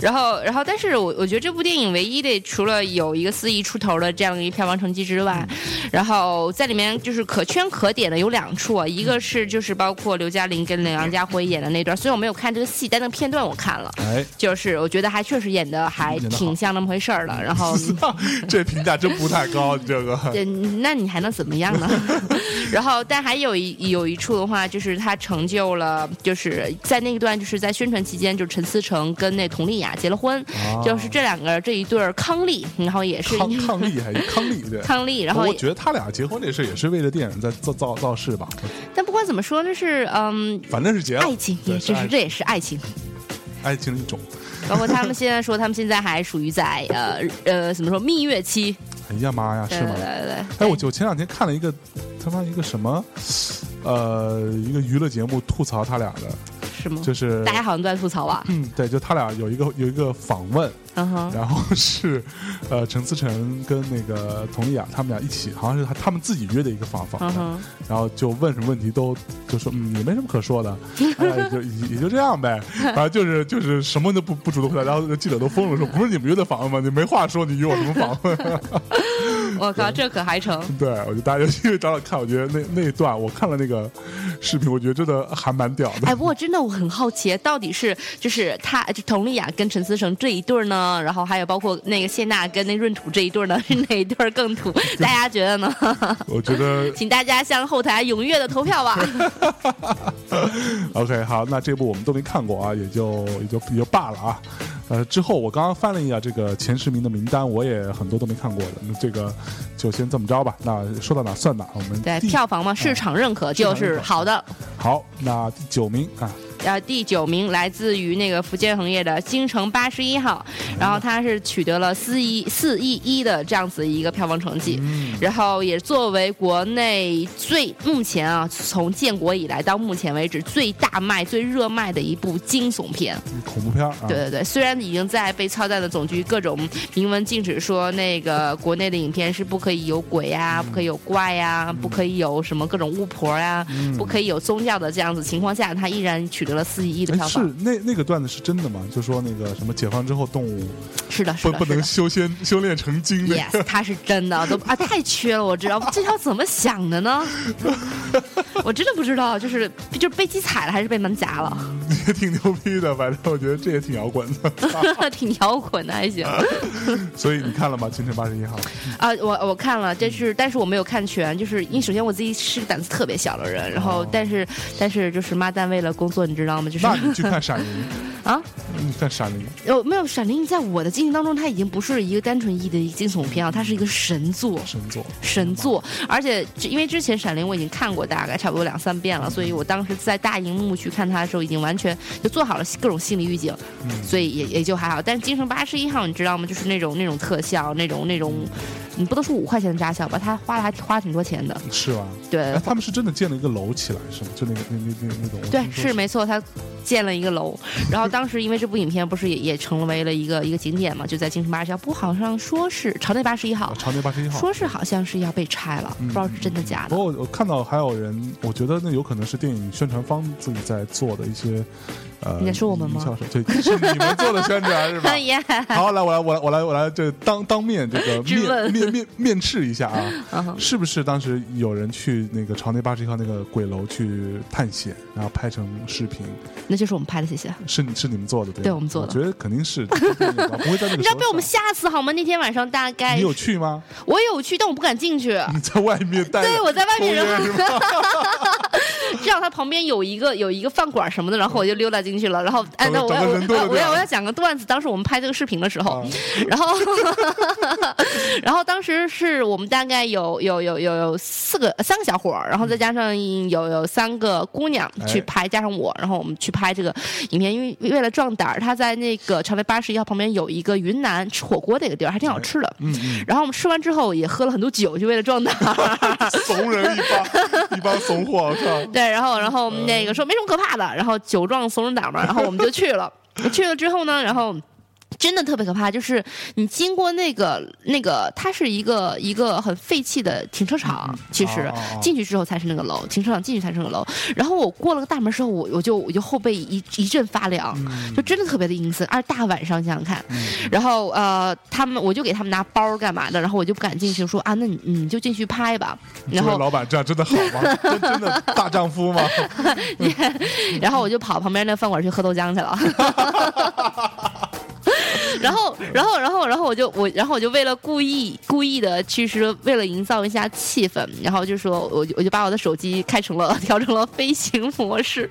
然后，然后，但是我我觉得这部电影唯一的除了有一个四亿出头的这样一个票房成绩之外，然后在里面就是可圈可点的有两处，一个是就是包括刘嘉玲跟梁家辉演的那段，虽然我没有看这个戏，但那个片段我看了，哎，就是我觉得还确实演的还挺像那么回事儿的。然后 这评价真不太高，这个。对 那你还能怎么样呢？然后，但还有一有一处的话，就是他成就了，就是在那一段就是在宣传期间，就是陈思诚跟那佟丽娅结了婚，就是这两个这一对儿康丽，然后也是康康丽还是康丽对 康丽，然后我觉得他俩结婚这事也是为了电影在造造造势吧。但不管怎么说，那是嗯，反正是结了爱情，也是这也是爱情，爱情的一种。包括他们现在说，他们现在还属于在呃呃怎么说蜜月期。哎呀妈呀，是吗？对对对。哎，我我前两天看了一个他妈一个什么呃一个娱乐节目吐槽他俩的。是吗？就是大家好像都在吐槽吧？嗯，对，就他俩有一个有一个访问，然后是呃陈思诚跟那个佟丽娅他们俩一起，好像是他他们自己约的一个访访问，然后就问什么问题都就说嗯也没什么可说的，哎就也就这样呗，反正就是就是什么都不不主动回答，然后记者都疯了，说不是你们约的访问吗？你没话说，你约我什么访问？我靠，这可还成？对，我觉得大家因为找找看，我觉得那那一段我看了那个视频，我觉得真的还蛮屌的。哎，不过真的我很好奇，到底是就是他就佟丽娅跟陈思诚这一对呢，然后还有包括那个谢娜跟那闰土这一对呢，是哪一对更土？大家觉得呢？我觉得，请大家向后台踊跃的投票吧。OK，好，那这部我们都没看过啊，也就也就也就罢了啊。呃，之后我刚刚翻了一下这个前十名的名单，我也很多都没看过的。那这个就先这么着吧。那说到哪算哪，我们对票房嘛，市场认可就是好的。好，那第九名啊。呃，第九名来自于那个福建恒业的京城八十一号，然后它是取得了四亿四亿一的这样子一个票房成绩，然后也作为国内最目前啊，从建国以来到目前为止最大卖、最热卖的一部惊悚片，恐怖片。对对对，虽然已经在被操蛋的总局各种明文禁止说那个国内的影片是不可以有鬼呀、不可以有怪呀、不可以有什么各种巫婆呀、不可以有宗教的这样子情况下，它依然取得。了四亿的票房，是那那个段子是真的吗？就说那个什么解放之后动物是的，不不能修仙修炼成精的，yes，他是真的都啊太缺了，我知道这条怎么想的呢？我真的不知道，就是就是被鸡踩了还是被门夹了？也挺牛逼的，反正我觉得这也挺摇滚的，挺摇滚的还行。所以你看了吗？《清晨八十一号》啊，我我看了，但是但是我没有看全，就是因为首先我自己是个胆子特别小的人，然后但是但是就是妈蛋为了工作，你知。知道吗？就是那你去看《闪灵》啊？你看《闪灵》？有没有《闪灵》？在我的记忆当中，它已经不是一个单纯意义的一个惊悚片啊，它是一个神作。神作，神作！而且因为之前《闪灵》我已经看过大概差不多两三遍了，所以我当时在大荧幕去看它的时候，已经完全就做好了各种心理预警，所以也也就还好。但是《京城八十一号》，你知道吗？就是那种那种特效，那种那种，你不都是五块钱的扎小吧？他花了还花了挺多钱的。是吧？对。他们是真的建了一个楼起来，是吗？就那个那那那那种。对，是没错，他。建了一个楼，然后当时因为这部影片不是也也成为了一个一个景点嘛，就在京城八十一号，不好像说是朝内八十一号，朝内八十一号，说是好像是要被拆了，不知道是真的假的。不过我看到还有人，我觉得那有可能是电影宣传方自己在做的一些。你在说我们吗？对，是你们做的宣传是吧？好，来，我来，我来，我来，我来，这当当面这个面面面面试一下啊！是不是当时有人去那个朝内八十一号那个鬼楼去探险，然后拍成视频？那就是我们拍的，谢谢。是是你们做的，对，对我们做的。我觉得肯定是不会在那个。你知道被我们吓死好吗？那天晚上大概你有去吗？我有去，但我不敢进去。你在外面待？对，我在外面。这样，他旁边有一个有一个饭馆什么的，然后我就溜达进去了。然后，哎，那我要我要我要讲个段子。当时我们拍这个视频的时候，然后 然后当时是我们大概有有有有有四个三个小伙儿，然后再加上有有三个姑娘去拍，加上我，然后我们去拍这个影片。因为为了壮胆儿，他在那个长白八十一号旁边有一个云南吃火锅的一个地儿，还挺好吃的。嗯嗯。然后我们吃完之后也喝了很多酒，就为了壮胆儿。怂人一帮，一帮怂货。对。然后，然后那个说没什么可怕的，然后酒壮怂人胆然后我们就去了。去了之后呢，然后真的特别可怕，就是你经过那个那个，它是一个一个很废弃的停车场，其实进去之后才是那个楼，停车场进去才是那个楼。然后我过了个大门之后，我我就我就后背一一阵发凉，就真的特别的阴森，而大晚上想想看。然后呃，他们我就给他们拿包干嘛的，然后我就不敢进去，说啊，那你你就进去拍吧。然后老板这样真的好吗？真真的大丈夫吗？然后我就跑旁边那饭馆去喝豆浆去了。然后，然后，然后，然后我就我，然后我就为了故意故意的，其实为了营造一下气氛，然后就说，我就我就把我的手机开成了 调成了飞行模式。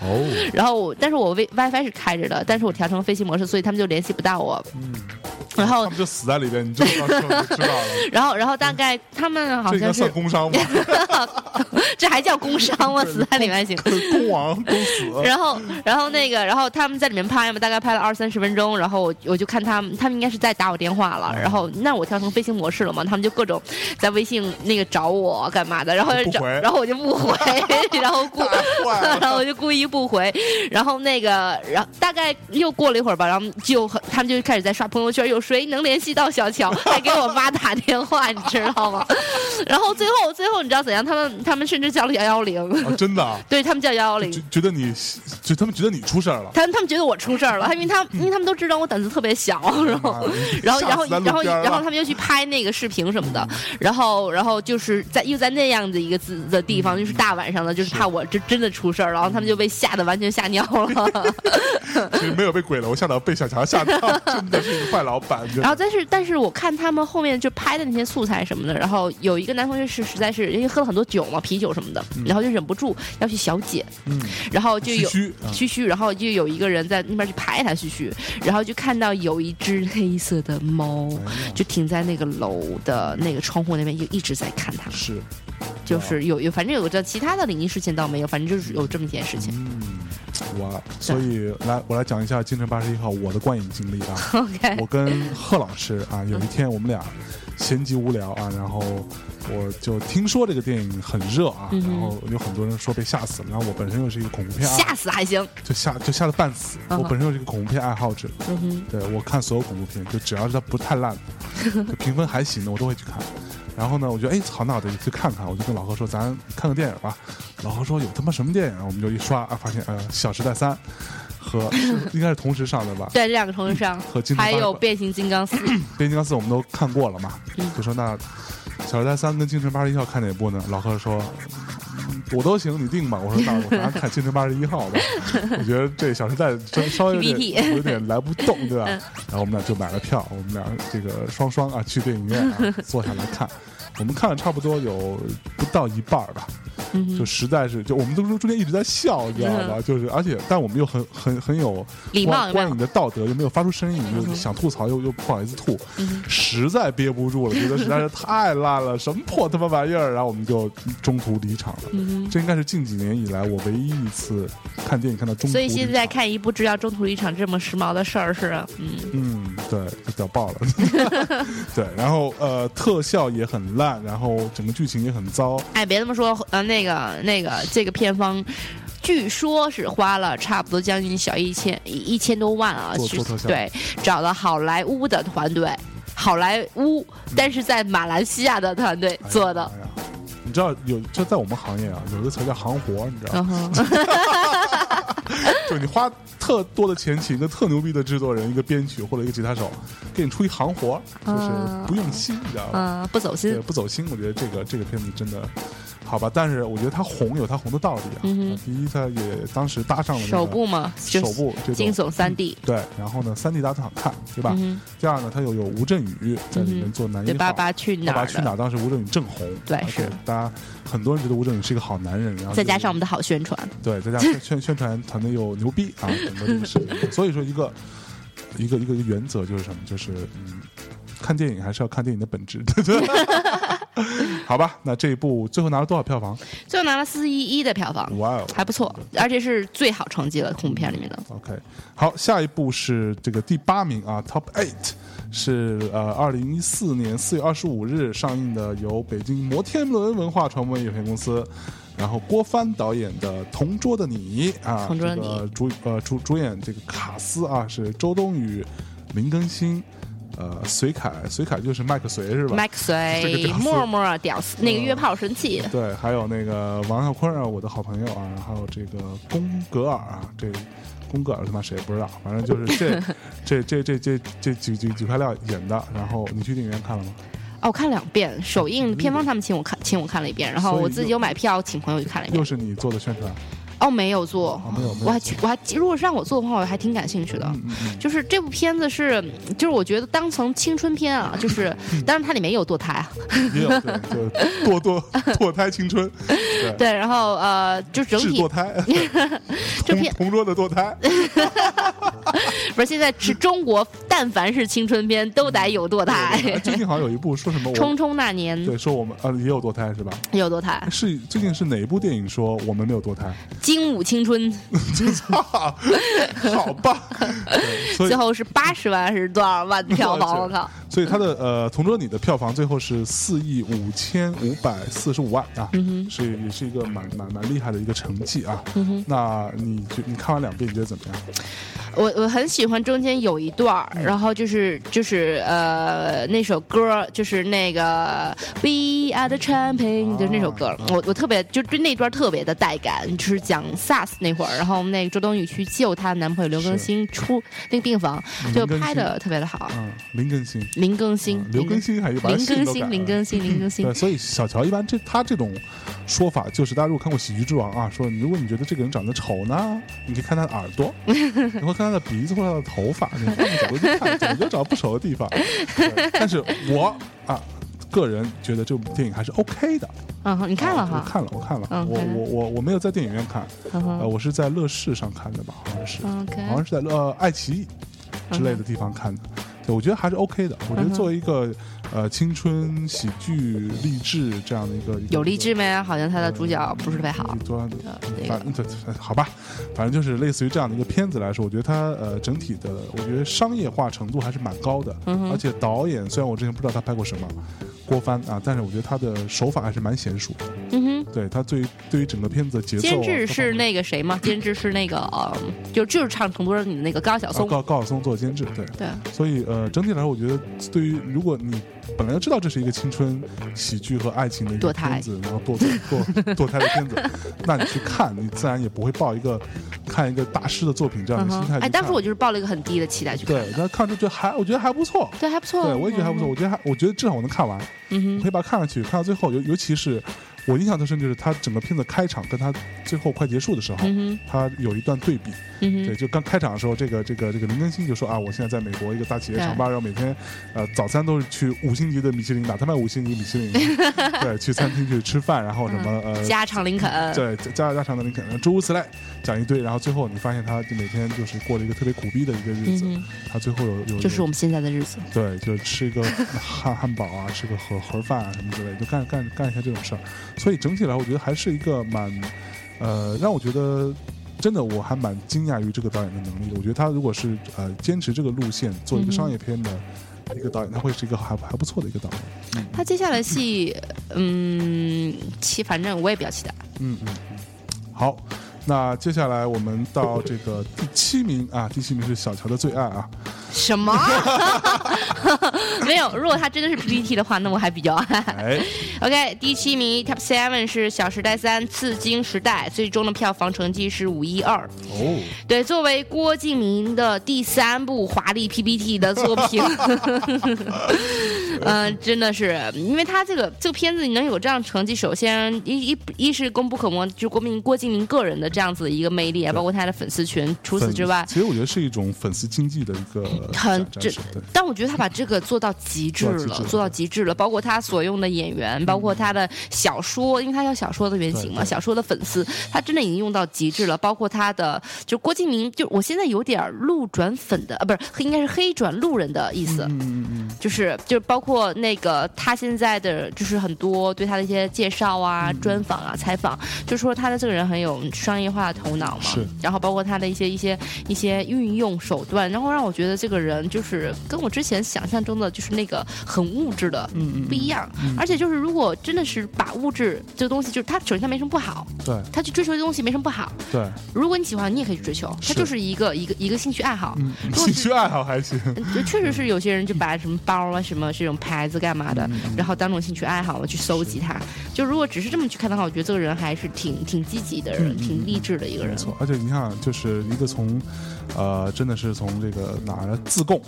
哦。然后，但是我 Wi WiFi 是开着的，但是我调成了飞行模式，所以他们就联系不到我。嗯。然后他们就死在里边，你就知道了。然后，然后大概他们好像是算工伤吗？这还叫工伤吗？死在里面行？工亡，工死。然后，然后那个，然后他们在里面拍嘛，大概拍了二三十分钟，然后我我就看他们，他们应该是在打我电话了。然后，那我调成飞行模式了嘛？他们就各种在微信那个找我干嘛的？然后找，然后我就不回，然后故，然后我就故意不回。然后那个，然后大概又过了一会儿吧，然后就他们就开始在刷朋友圈，又。谁能联系到小乔？还给我妈打电话，你知道吗？然后最后，最后你知道怎样？他们他们甚至叫了幺幺零，真的？对他们叫幺幺零，觉得你，就他们觉得你出事儿了。他们他们觉得我出事儿了，因为他因为他们都知道我胆子特别小，然后 然后然后然后然后他们又去拍那个视频什么的，然后然后就是在又在那样的一个字的地方，就是大晚上的，就是怕我这真的出事儿，然后他们就被吓得完全吓尿了。没有被鬼楼吓到，被小乔吓到，真的是一个坏老板。然后但是但是我看他们后面就拍的那些素材什么的，然后有一个男同学是实在是因为喝了很多酒嘛，啤酒什么的，然后就忍不住要去小解，嗯，然后就有嘘嘘，然后就有一个人在那边去拍他嘘嘘，然后就看到有一只黑色的猫就停在那个楼的那个窗户那边，就一直在看他，是，就是有有反正有个叫其他的灵异事件倒没有，反正就是有这么一件事情。哇，所以来我来讲一下《京城八十一号》我的观影经历啊。OK，我跟贺老师啊，有一天我们俩闲极无聊啊，然后我就听说这个电影很热啊，然后有很多人说被吓死了，然后我本身又是一个恐怖片，吓死还行，就吓就吓得半死。我本身又是一个恐怖片爱好者，对我看所有恐怖片，就只要是它不太烂，就评分还行的，我都会去看。然后呢，我觉得哎，好，那我得去看看。我就跟老何说，咱看个电影吧。老何说有他妈什么电影？我们就一刷啊，发现呃，《小时代三》和 应该是同时上的吧？对，这两个同时上。和还有《变形金刚四》。变形金刚四我们都看过了嘛？就说那《小时代三》跟《京城八十一号》看哪部呢？老何说我都行，你定吧。我说那我咱看《京城八十一号》吧。我觉得这《小时代》稍微有点有点来不动，对吧？然后我们俩就买了票，我们俩这个双双啊去电影院啊坐下来看。我们看了差不多有不到一半吧。就实在是，就我们都说中间一直在笑，你知道吧？就是，而且，但我们又很很很有礼貌，观影的道德，又没有发出声音，又想吐槽，又又不好意思吐，实在憋不住了，觉得实在是太烂了，什么破他妈玩意儿！然后我们就中途离场了。这应该是近几年以来我唯一一次看电影看到中途。所以现在看一部只要中途离场这么时髦的事儿是？嗯嗯，对，就屌爆了。对，然后呃，特效也很烂，然后整个剧情也很糟。哎，别这么说，呃，那。个那个，这个片方，据说是花了差不多将近小一千一千多万啊，去对，找了好莱坞的团队，好莱坞，但是在马来西亚的团队做的。你知道有就在我们行业啊，有一个词叫行活，你知道吗？就你花特多的钱请一个特牛逼的制作人、一个编曲或者一个吉他手，给你出一行活，就是不用心，你知道吗？不走心，不走心。我觉得这个这个片子真的。好吧，但是我觉得他红有他红的道理啊。第一，他也当时搭上了首部嘛，首部惊悚三 D。对，然后呢，三 D 大家都好看，对吧？第二呢，他又有吴镇宇在里面做男一号。爸爸去哪儿？爸爸去哪儿？当时吴镇宇正红。对，是大家很多人觉得吴镇宇是一个好男人，然后再加上我们的好宣传。对，再加上宣宣传团队又牛逼啊，整个这个事情。所以说，一个一个一个原则就是什么？就是嗯。看电影还是要看电影的本质，好吧？那这一部最后拿了多少票房？最后拿了四一一的票房，哇哦，还不错，而且是最好成绩了恐怖片里面的。OK，好，下一部是这个第八名啊，Top Eight 是呃二零一四年四月二十五日上映的，由北京摩天轮文化传播有限公司，然后郭帆导演的《同桌的你》啊，同桌的你主呃主主演这个卡斯啊是周冬雨。林更新。呃，隋凯，隋凯就是麦克隋是吧？麦克隋，默默屌丝，那个约炮神器。对，还有那个王小坤啊，我的好朋友啊，还有这个宫格尔啊，这宫格尔他妈谁也不知道，反正就是这 这这这这这几几几块料演的。然后你去电影院看了吗？哦，我看两遍，首映片方他们请我看，请我看了一遍，然后我自己又买票，请朋友去看了一遍。又是你做的宣传。哦，没有做，没有，我还去，我还如果是让我做的话，我还挺感兴趣的。就是这部片子是，就是我觉得当成青春片啊，就是 当然它里面也有堕胎啊，也有堕堕 堕胎青春，对，然后呃，就整体堕胎，这片同桌的堕胎，不是现在是中国，但凡是青春片都得有堕胎。最近好像有一部说什么《匆匆那年》，对，说我们呃也有堕胎是吧？也有堕胎，是最近是哪一部电影说我们没有堕胎？精武青春，好吧，最后是八十万还是多少万票房？我靠！所以他的呃，同桌你的票房最后是四亿五千五百四十五万啊，是也是一个蛮蛮蛮厉害的一个成绩啊。那你就你看完两遍，你觉得怎么样？我我很喜欢中间有一段然后就是就是呃那首歌，就是那个 We Are the Champion 就是那首歌，我我特别就对那段特别的带感，就是讲 SARS 那会儿，然后那个周冬雨去救她男朋友刘更新出那个病房，就拍的特别的好。嗯，林更新，林更新，刘更新还有林更新，林更新，林更新。对，所以小乔一般这他这种说法，就是大家如果看过《喜剧之王》啊，说如果你觉得这个人长得丑呢，你可以看他的耳朵，你会看。他的鼻子或者头发，你换个角度去看，总觉找不熟的地方。但是我啊，个人觉得这部电影还是 OK 的。嗯，你看了哈？看了，我看了。我我我我没有在电影院看，呃，我是在乐视上看的吧？好像是，好像是在呃爱奇艺之类的地方看的。对，我觉得还是 OK 的。我觉得作为一个呃青春喜剧励志这样的一个有励志没？好像他的主角不是特别好。好吧，反正就是类似于这样的一个片子来说，我觉得它呃整体的，我觉得商业化程度还是蛮高的。而且导演虽然我之前不知道他拍过什么。郭帆啊，但是我觉得他的手法还是蛮娴熟的。嗯哼，对他对于对于整个片子的节奏，监制是那个谁吗？监制是那个呃，就就是唱《成都人》的那个高晓松。高高晓松做监制，对对。所以呃，整体来说，我觉得对于如果你本来就知道这是一个青春喜剧和爱情的一个片子，然后堕堕堕胎的片子，那你去看，你自然也不会抱一个看一个大师的作品这样的心态。哎，当时我就是抱了一个很低的期待去看，对，那看着就还我觉得还不错，对，还不错，对我也觉得还不错，我觉得还我觉得至少我能看完。嗯，可以把它看上去，看到最后，尤尤其是。我印象最深就是他整个片子开场跟他最后快结束的时候，他有一段对比。对，就刚开场的时候，这个这个这个林更新就说啊，我现在在美国一个大企业上班，然后每天呃早餐都是去五星级的米其林哪，他卖五星级米其林，对，去餐厅去吃饭，然后什么呃家常林肯，对，家家常的林肯，诸如此类讲一堆，然后最后你发现他就每天就是过了一个特别苦逼的一个日子，他最后有有就是我们现在的日子，对，就吃一个汉汉堡啊，吃个盒盒饭啊什么之类，就干干干一下这种事儿。所以整体来，我觉得还是一个蛮，呃，让我觉得真的我还蛮惊讶于这个导演的能力的。我觉得他如果是呃坚持这个路线做一个商业片的一个导演，他会是一个还还不错的一个导演。他接下来戏，嗯，期反正我也比较期待。嗯嗯嗯，好。那接下来我们到这个第七名啊，第七名是小乔的最爱啊。什么？没有，如果他真的是 PPT 的话，那我还比较爱。OK，第七名 Top Seven 是《小时代三：刺金时代》，最终的票房成绩是五一二。哦，对，作为郭敬明的第三部华丽 PPT 的作品。嗯，真的是，因为他这个这个片子你能有这样成绩，首先一一一是功不可没，就郭明郭敬明个人的这样子的一个魅力，包括他的粉丝群。除此之外，其实我觉得是一种粉丝经济的一个很这，但我觉得他把这个做到极致了，做到极致了。包括他所用的演员，包括他的小说，因为他有小说的原型嘛，小说的粉丝，他真的已经用到极致了。包括他的，就郭敬明，就我现在有点路转粉的啊，不是，应该是黑转路人的意思。嗯嗯嗯，就是就是包括。括那个他现在的就是很多对他的一些介绍啊、专访啊、采访，就说他的这个人很有商业化的头脑嘛。是。然后包括他的一些一些一些运用手段，然后让我觉得这个人就是跟我之前想象中的就是那个很物质的，嗯嗯，不一样。而且就是如果真的是把物质这个东西，就是他首先他没什么不好，对，他去追求的东西没什么不好，对。如果你喜欢，你也可以去追求，他就是一个一个一个兴趣爱好。兴趣爱好还行，就确实是有些人就把什么包啊、什么这种牌子干嘛的，然后当种兴趣爱好去搜集它。就如果只是这么去看的话，我觉得这个人还是挺挺积极的人，挺励志的一个人。没错，而且你看，就是一个从，呃，真的是从这个哪儿自贡，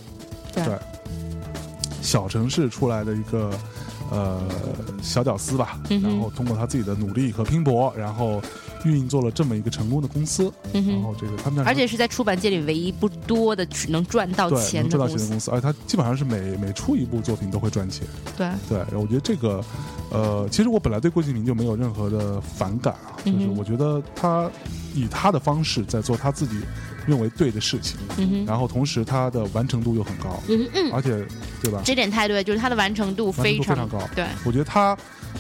对，小城市出来的一个呃小屌丝吧，然后通过他自己的努力和拼搏，然后。运作了这么一个成功的公司，嗯然后这个他们而且是在出版界里唯一不多的能赚到钱的赚钱的公司，而且他基本上是每每出一部作品都会赚钱。对对，我觉得这个，呃，其实我本来对郭敬明就没有任何的反感啊，就是我觉得他以他的方式在做他自己认为对的事情，嗯然后同时他的完成度又很高，嗯嗯，而且对吧？这点太对，就是他的完成度非常高。对，我觉得他。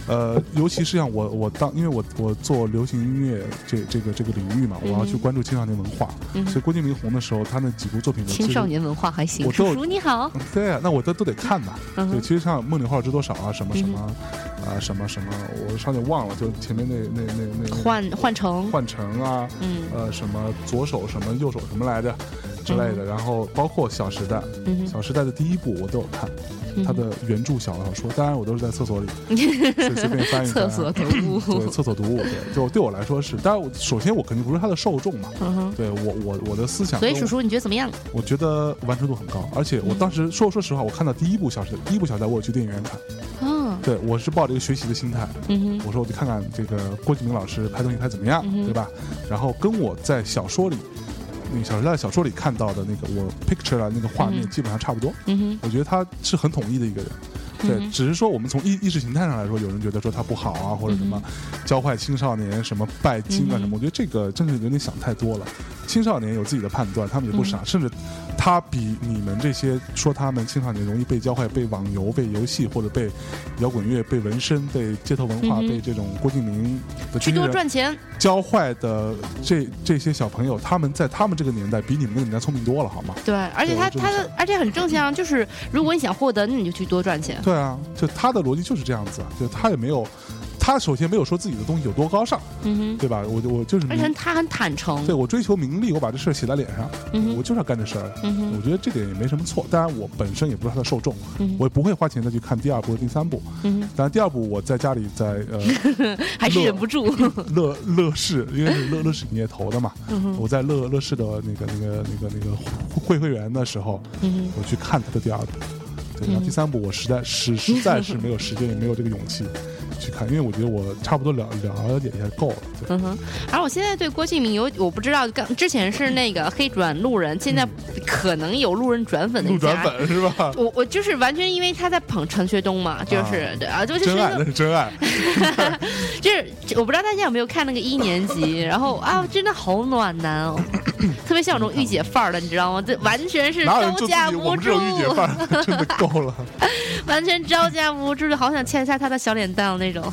呃，尤其是像我，我当因为我我做流行音乐这这个这个领域嘛，我要去关注青少年文化，所以郭敬明红的时候，他那几部作品，青少年文化还行。叔叔你好，对啊，那我都都得看嘛。对，其实像《梦里花儿知多少》啊，什么什么啊，什么什么，我差点忘了，就前面那那那那换换成换成啊，呃，什么左手什么右手什么来着之类的，然后包括《小时代》，《小时代》的第一部我都有看。他的原著小说，当然我都是在厕所里 随随便翻一翻。厕所读物，对，厕所读物，对，就对我来说是。当然，首先我肯定不是他的受众嘛。对我，我我的思想。所以，叔叔你觉得怎么样？我觉得完成度很高，而且我当时说说实话，我看到第一部小时，第一部小时代，我有去电影院看。嗯。对，我是抱着一个学习的心态。嗯哼。我说，我就看看这个郭敬明老师拍东西拍怎么样，对吧？然后跟我在小说里。那个小时代小说里看到的那个我 picture 了那个画面基本上差不多，我觉得他是很统一的一个人。对，只是说我们从意意识形态上来说，有人觉得说他不好啊，或者什么教坏青少年，什么拜金啊什么，我觉得这个真是有点想太多了。青少年有自己的判断，他们也不傻，甚至他比你们这些说他们青少年容易被教坏、被网游、被游戏或者被摇滚乐、被纹身、被街头文化、被这种郭敬明的去多赚钱教坏的这这些小朋友，他们在他们这个年代比你们那个年代聪明多了，好吗？对，而且他他的而且很正向，就是如果你想获得，那你就去多赚钱。对啊，就他的逻辑就是这样子，就他也没有。他首先没有说自己的东西有多高尚，嗯哼，对吧？我我就是，而且他很坦诚。对我追求名利，我把这事儿写在脸上，嗯我就是要干这事儿。嗯哼，我觉得这点也没什么错。当然，我本身也不是他的受众，我也不会花钱再去看第二部和第三部。嗯哼，当然第二部我在家里在呃，还是忍不住 乐乐视，因为是乐乐视影业投的嘛。我在乐乐视的那个那个那个那个会会员的时候，嗯我去看他的第二部。对，然后第三部我实在是实在是没有时间，也没有这个勇气。去看，因为我觉得我差不多了了解一下够了。嗯哼，而我现在对郭敬明有，我不知道，刚之前是那个黑转路人，现在可能有路人转粉的。路转粉是吧？我我就是完全因为他在捧陈学冬嘛，就是对啊，就是真爱，那是真爱。就是我不知道大家有没有看那个一年级，然后啊，真的好暖男哦，特别像那种御姐范儿的，你知道吗？这完全是招架不住。御姐范儿，真的够了。完全招架不住，就好想掐一下他的小脸蛋哦，那种。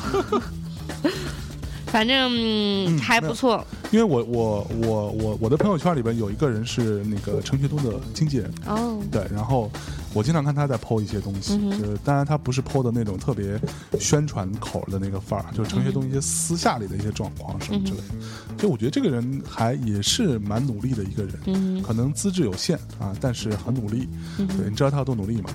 反正还不错。因为我我我我我的朋友圈里边有一个人是那个陈学冬的经纪人哦，对，然后我经常看他在 PO 一些东西，就是当然他不是 PO 的那种特别宣传口的那个范儿，就是陈学冬一些私下里的一些状况什么之类的。所以我觉得这个人还也是蛮努力的一个人，嗯，可能资质有限啊，但是很努力。对，你知道他有多努力吗？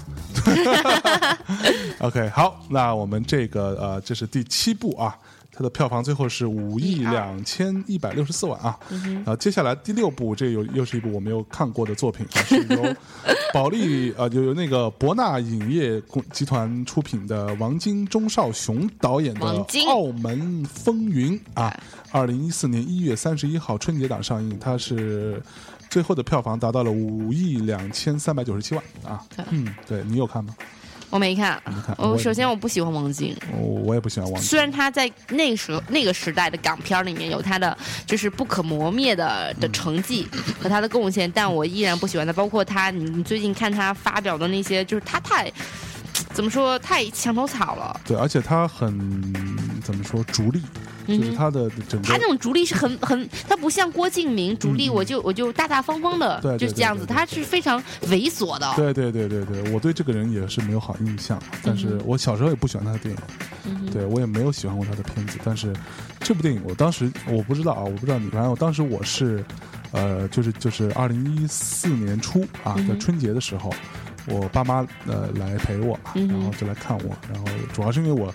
OK，好，那我们这个呃，这是第七步啊。它的票房最后是五亿两千一百六十四万啊，然后接下来第六部，这又又是一部我没有看过的作品，是由 保利呃，就由那个博纳影业集团出品的王晶、钟少雄导演的《澳门风云》啊，二零一四年一月三十一号春节档上映，它是最后的票房达到了五亿两千三百九十七万啊，嗯，对你有看吗？我没看，我首先我不喜欢王晶，我我也不喜欢王晶。虽然他在那时候那个时代的港片里面有他的就是不可磨灭的的成绩和他的贡献，但我依然不喜欢他。包括他，你你最近看他发表的那些，就是他太怎么说太墙头草了。对，而且他很怎么说逐利，就是他的整个他那种逐利是很很，他不像郭敬明逐利，我就我就大大方方的，就是这样子，他是非常猥琐的。对对对对对，我对这个人也是没有好印象，但是我小时候也不喜欢他的电影，对我也没有喜欢过他的片子，但是这部电影我当时我不知道啊，我不知道你，反正我当时我是。呃，就是就是二零一四年初啊，在春节的时候，我爸妈呃来陪我，然后就来看我，然后主要是因为我。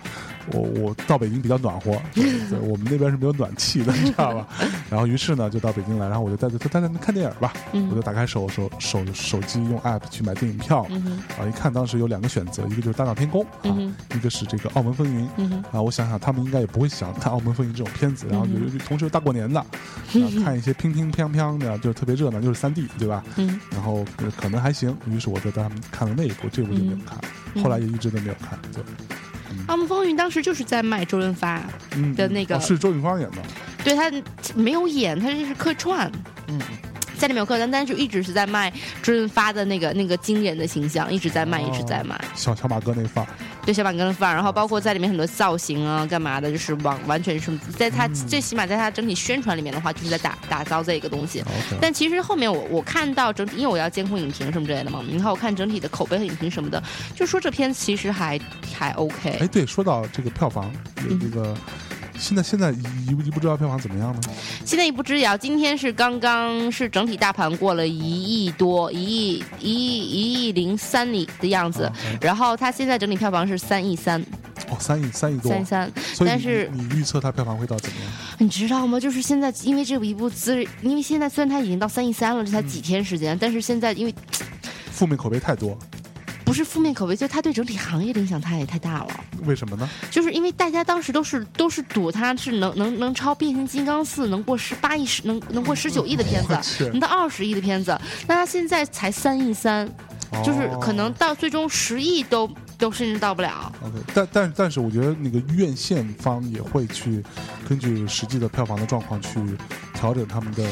我我到北京比较暖和，对，我们那边是没有暖气的，你知道吧？然后于是呢，就到北京来，然后我就带着他，带着看电影吧。我就打开手手手手机用 app 去买电影票，啊，一看当时有两个选择，一个就是《大闹天宫》，啊，一个是这个《澳门风云》。啊，我想想他们应该也不会想看《澳门风云》这种片子，然后有同时又大过年的，看一些乒乒乓乓的，就特别热闹，就是三 D，对吧？然后可能还行，于是我就带他们看了那一部，这部就没有看，后来也一直都没有看，对。《澳门风云》当时就是在卖周润发的那个，是周润发演的，对他没有演，他这是客串。嗯。在里面有客单，但是就一直是在卖周润发的那个那个经典的形象，一直在卖，一直在卖。小小马哥那范儿，对小板凳的范儿，然后包括在里面很多造型啊，干嘛的，就是完完全是在他最起码在他整体宣传里面的话，就是在打打造这一个东西。但其实后面我我看到整体，因为我要监控影评什么之类的嘛，然后我看整体的口碑和影评什么的，就说这片其实还还 OK。哎，对，说到这个票房，有这个。现在现在一一不知道票房怎么样呢？现在一不知晓，今天是刚刚是整体大盘过了一亿多，一亿一亿一亿零三里的样子。然后它现在整体票房是三亿三。哦，三亿三亿多。三亿三。但是你预测它票房会到怎么样？你知道吗？就是现在因为这部一部资，因为现在虽然它已经到三亿三了，这才几天时间，但是现在因为负面口碑太多。不是负面口碑，就它对整体行业的影响太太大了。为什么呢？就是因为大家当时都是都是赌它是能能能超《变形金刚四》，能过十八亿十能能过十九亿的片子，能到二十亿的片子。那它现在才三亿三，就是可能到最终十亿都。都甚至到不了。OK，但但但是我觉得那个院线方也会去根据实际的票房的状况去调整他们的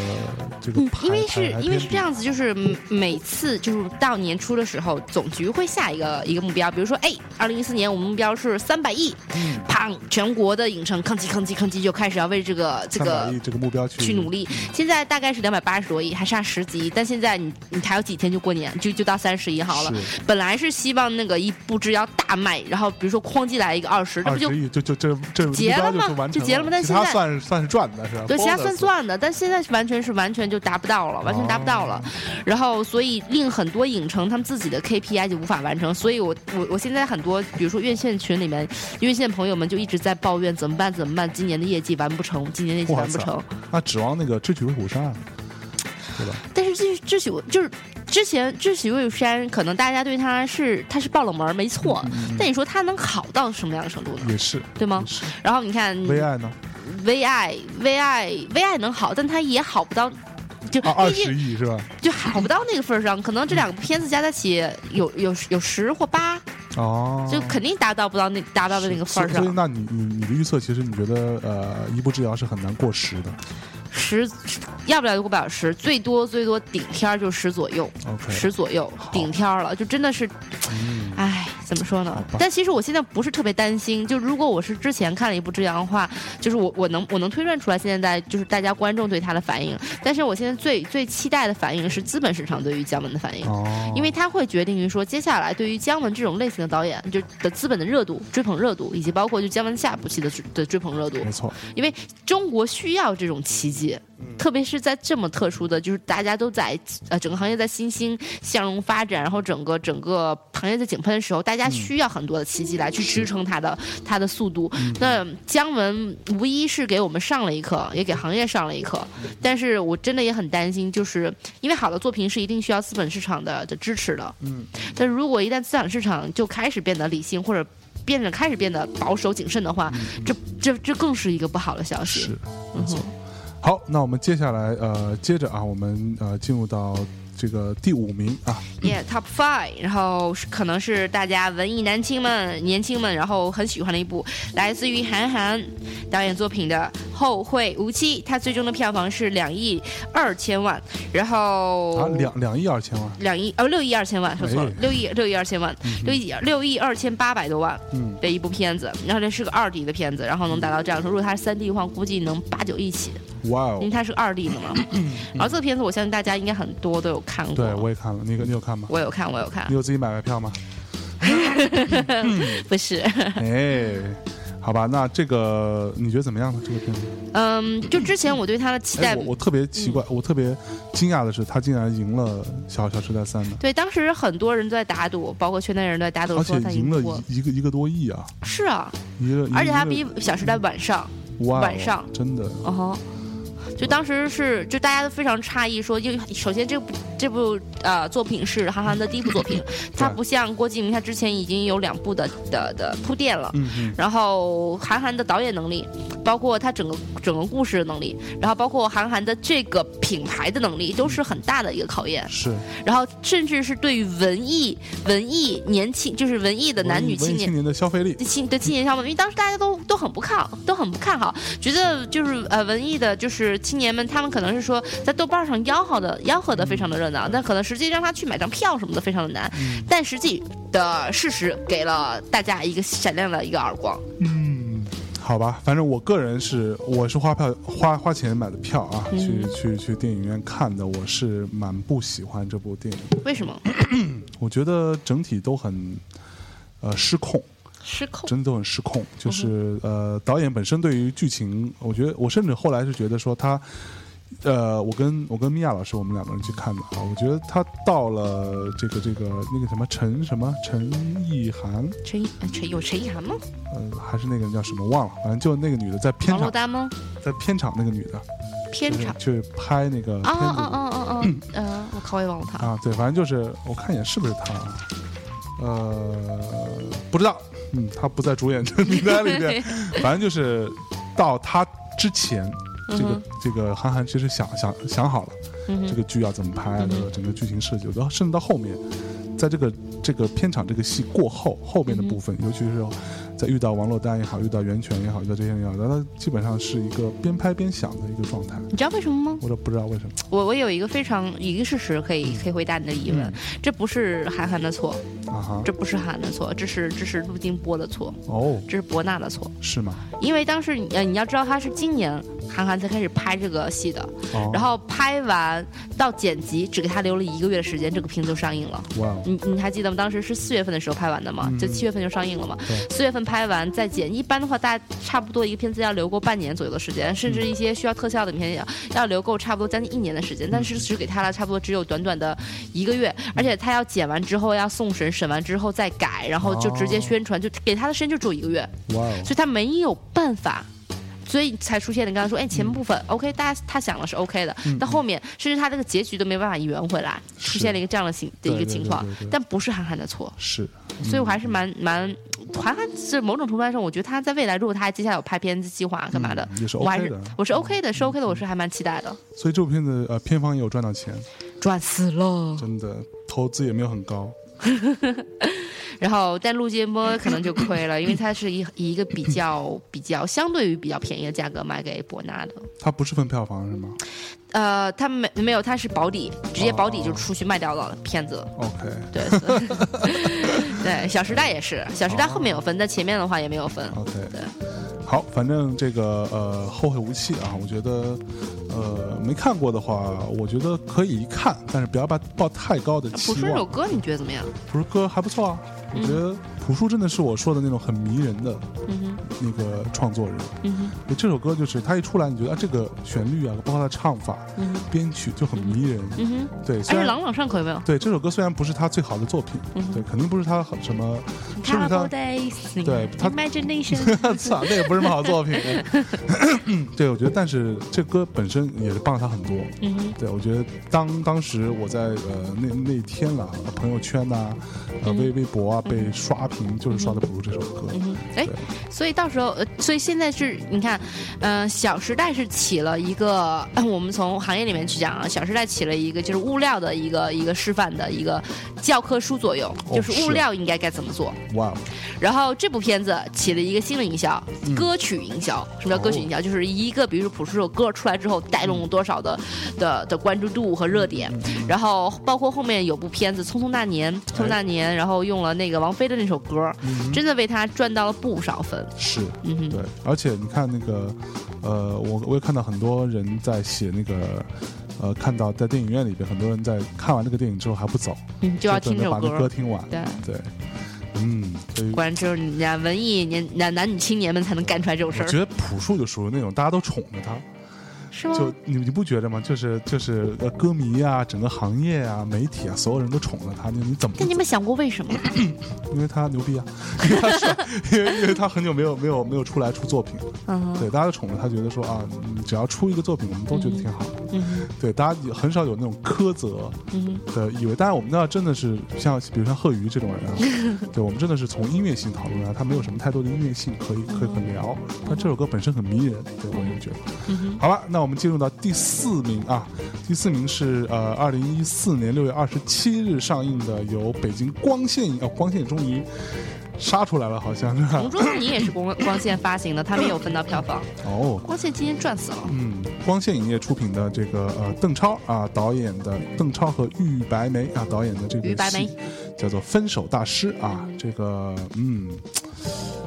这个。因为是因为是这样子，就是每次就是到年初的时候，总局会下一个一个目标，比如说，哎，二零一四年我们目标是三百亿，嗯砰，全国的影城吭叽吭叽吭叽就开始要为这个这个这个目标去去努力。现在大概是两百八十多亿，还差十几亿，但现在你你还有几天就过年，就就到三十亿好了。本来是希望那个一不知。要大卖，然后比如说哐叽来一个二十，这不就就就就这结了吗？就结了吗？但现在算算是赚的是吧？对，其他算赚的，但现在完全是完全就达不到了，完全达不到了。然后所以令很多影城他们自己的 KPI 就无法完成。所以我我我现在很多比如说院线群里面，院线朋友们就一直在抱怨怎么办怎么办？今年的业绩完不成，今年业绩完不成。那指望那个智取威虎山，对吧？但是智智取就是。之前智取威虎山，可能大家对他是他是爆冷门，没错。但你说他能好到什么样的程度呢？也是，对吗？然后你看，V I 呢？V I V I V I 能好，但他也好不到，就二十亿是吧？就好不到那个份上。可能这两个片子加在一起有有有十或八哦，就肯定达到不到那达到的那个份儿上。所以，那你你你的预测，其实你觉得呃，一步之遥是很难过时的。十，要不了过百十，最多最多顶天就十左右，十左右顶天了，就真的是，唉。怎么说呢？但其实我现在不是特别担心。就如果我是之前看了一部《之阳》的话，就是我我能我能推断出来现在就是大家观众对他的反应。但是我现在最最期待的反应是资本市场对于姜文的反应，因为他会决定于说接下来对于姜文这种类型的导演就的资本的热度、追捧热度，以及包括就姜文下部戏的的追捧热度。没错，因为中国需要这种奇迹，特别是在这么特殊的就是大家都在呃整个行业在欣欣向荣发展，然后整个整个行业在井喷的时候，大大家需要很多的奇迹来去支撑它的它的速度。那姜文无疑是给我们上了一课，也给行业上了一课。但是我真的也很担心，就是因为好的作品是一定需要资本市场的的支持的。嗯。但如果一旦资本市场就开始变得理性，或者变得开始变得保守谨慎的话，这这这更是一个不好的消息。是，没错。好，那我们接下来呃，接着啊，我们呃进入到。这个第五名啊，Yeah，Top Five，然后是可能是大家文艺男青们、年轻们，然后很喜欢的一部，来自于韩寒导演作品的《后会无期》，它最终的票房是两亿二千万，然后啊，两两亿二千万，两亿哦，六亿二千万，说错了，六亿六亿二千万，六亿六亿二千八百多万的一部片子，然后这是个二 D 的片子，然后能达到这样说，如果它是三 D 的话，估计能八九亿起。哇哦！因为它是二 D 的嘛，然后这个片子我相信大家应该很多都有看过。对，我也看了。那个你有看吗？我有看，我有看。你有自己买外票吗？不是。哎，好吧，那这个你觉得怎么样呢？这个片子？嗯，就之前我对他的期待，我特别奇怪，我特别惊讶的是，他竟然赢了《小小时代三》呢。对，当时很多人都在打赌，包括圈内人都在打赌，而且赢了一个一个多亿啊！是啊，一个，而且他比《小时代》晚上，晚上真的，嗯哼。就当时是，就大家都非常诧异，说，因为首先这部这部呃作品是韩寒的第一部作品，他不像郭敬明，他之前已经有两部的的的铺垫了，然后韩寒的导演能力，包括他整个整个故事的能力，然后包括韩寒的这个品牌的能力，都是很大的一个考验。是，然后甚至是对于文艺文艺年轻，就是文艺的男女青年青年的消费力，青的青年消费，因为当时大家都都很不看，都很不看好，觉得就是呃文艺的，就是。青年们，他们可能是说在豆瓣上吆喝的，吆喝的非常的热闹，但可能实际让他去买张票什么的非常的难。但实际的事实给了大家一个闪亮的一个耳光。嗯，好吧，反正我个人是我是花票花花钱买的票啊，去去去电影院看的，我是蛮不喜欢这部电影。为什么？我觉得整体都很呃失控。失控，真的都很失控。就是呃，导演本身对于剧情，我觉得我甚至后来是觉得说他，呃，我跟我跟米娅老师我们两个人去看的啊，我觉得他到了这个这个那个什么陈什么陈意涵，陈陈有陈意涵吗？呃，还是那个人叫什么忘了，反正就那个女的在片场吗？在片场那个女的，片场去拍那个啊啊啊啊啊！嗯，我靠，我也忘了他啊。对，反正就是我看一眼是不是他，呃，不知道。嗯，他不在主演的名单里面，反正就是到他之前，这个这个韩寒其实想想想好了，这个剧要怎么拍的整个剧情设计，然后甚至到后面，在这个这个片场这个戏过后后面的部分，尤其是。在遇到王珞丹也好，遇到袁泉也好，遇到这些人也好，他基本上是一个边拍边想的一个状态。你知道为什么吗？我都不知道为什么。我我有一个非常一个事实可以可以回答你的疑问，这不是韩寒的错啊哈，这不是韩寒的错，这是这是陆金波的错哦，这是博纳的错是吗？因为当时呃你要知道他是今年韩寒才开始拍这个戏的，然后拍完到剪辑只给他留了一个月的时间，这个片子就上映了。哇，你你还记得吗？当时是四月份的时候拍完的嘛，就七月份就上映了嘛，四月份拍完再剪。一般的话，大差不多一个片子要留够半年左右的时间，甚至一些需要特效的片要要留够差不多将近一年的时间。但是只给他了差不多只有短短的一个月，而且他要剪完之后要送审，审完之后再改，然后就直接宣传，就给他的时间就只有一个月。哇！所以他没有办法。所以才出现你刚刚说，哎，前部分 OK，大家他想的是 OK 的，到后面甚至他这个结局都没办法圆回来，出现了一个这样的情的一个情况，但不是韩寒的错，是，所以我还是蛮蛮，韩寒是某种程度上，我觉得他在未来如果他接下来有拍片子计划干嘛的，我还是我是 OK 的，是 OK 的，我是还蛮期待的。所以这部片子呃，片方也有赚到钱，赚死了，真的投资也没有很高。然后，但陆建波可能就亏了，因为他是以以一个比较比较相对于比较便宜的价格卖给博纳的。他不是分票房是吗？呃，他没没有，他是保底，直接保底就出去卖掉了片子。OK，对，对，《小时代》也是，《小时代》后面有分，但前面的话也没有分。OK，对。好，反正这个呃，后会无期啊，我觉得呃，没看过的话，我觉得可以一看，但是不要抱抱太高的期望。朴树这首歌你觉得怎么样？朴树歌还不错啊。我觉得朴树真的是我说的那种很迷人的那个创作人。嗯哼，这首歌就是他一出来，你觉得啊，这个旋律啊，包括他唱法、编曲就很迷人。嗯哼，对，而且朗朗上口有没有？对，这首歌虽然不是他最好的作品，对，肯定不是他很什么。是不是他？对他，Imagination。操，那也不是什么好作品。对，我觉得，但是这歌本身也是帮了他很多。嗯哼，对，我觉得当当时我在呃那那天了，朋友圈呐、呃微微博啊被刷屏，就是刷的《不如》这首歌。哎，所以到时候，呃，所以现在是你看，嗯、小时代是起了一个，我们从行业里面去讲啊，小时代起了一个就是物料的一个一个示范的一个教科书作用，哦就是物料应该该怎么做。哇，然后这部片子起了一个新的营销，歌曲营销。什么叫歌曲营销？就是一个，比如说朴树这首歌出来之后，带动了多少的的的关注度和热点。然后包括后面有部片子《匆匆那年》，《匆匆那年》，然后用了那个王菲的那首歌，真的为他赚到了不少分。是，嗯，对，而且你看那个，呃，我我也看到很多人在写那个，呃，看到在电影院里边，很多人在看完这个电影之后还不走，嗯，就要听这首等着把那歌歌。听完。对，对，嗯，果然只有人家文艺年男男女青年们才能干出来这种事儿，我觉得朴树就属于那种大家都宠着他，是吗？就你你不觉得吗？就是就是呃，歌迷啊，整个行业啊，媒体啊，所有人都宠着他，你你怎么不但你们想过为什么？因为他牛逼啊，因为他帅，因为因为他很久没有没有没有出来出作品对，大家都宠着他，觉得说啊，你只要出一个作品，我们都觉得挺好的。对，大家也很少有那种苛责嗯的意味。当然，我们那真的是像比如像贺鱼这种人啊，对我们真的是从音乐性讨论啊，他没有什么太多的音乐性可以可以很聊。但这首歌本身很迷人，对我也觉得。好了，那我们进入到第四名啊，第四名是呃，二零一四年六月二十七日上映的，由北京光线影哦，光线终于杀出来了，好像是吧同？桌你也是光光线发行的，他们也有分到票房。哦，光线今天赚死了。嗯，光线影业出品的这个呃邓超啊导演的邓超和玉白梅啊导演的这个玉白梅戏叫做《分手大师》啊，这个嗯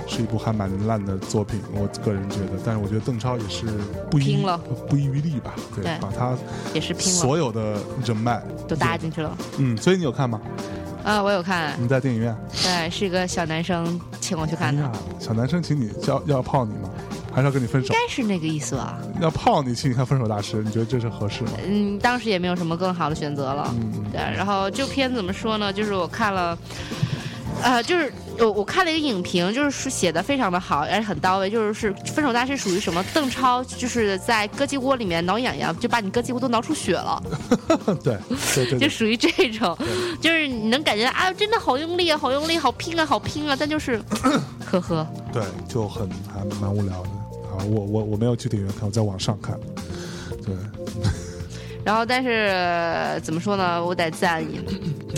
是一部还蛮烂的作品，我个人觉得，但是我觉得邓超也是不遗拼了不遗余力吧，对，对把他也是拼了，所有的人脉都搭进去了。嗯，所以你有看吗？啊，我有看，你在电影院对，是一个小男生请我去看的，哎，小男生请你要要泡你吗？还是要跟你分手应？该是那个意思吧？要泡你请你看《分手大师》，你觉得这是合适吗？嗯，当时也没有什么更好的选择了。嗯，对，然后这部片怎么说呢？就是我看了，呃，就是我我看了一个影评，就是说写的非常的好，而且很到位。就是是《分手大师》属于什么？邓超就是在咯叽窝里面挠痒痒，就把你咯叽窝都挠出血了，对对对对，就属于这种，就是你能感觉啊，真的好用力啊，好用力，好拼啊，好拼啊，但就是，呵呵，对，就很还蛮无聊的啊。我我我没有去电影院看，我在网上看。对，然后，但是呃怎么说呢？我得赞一，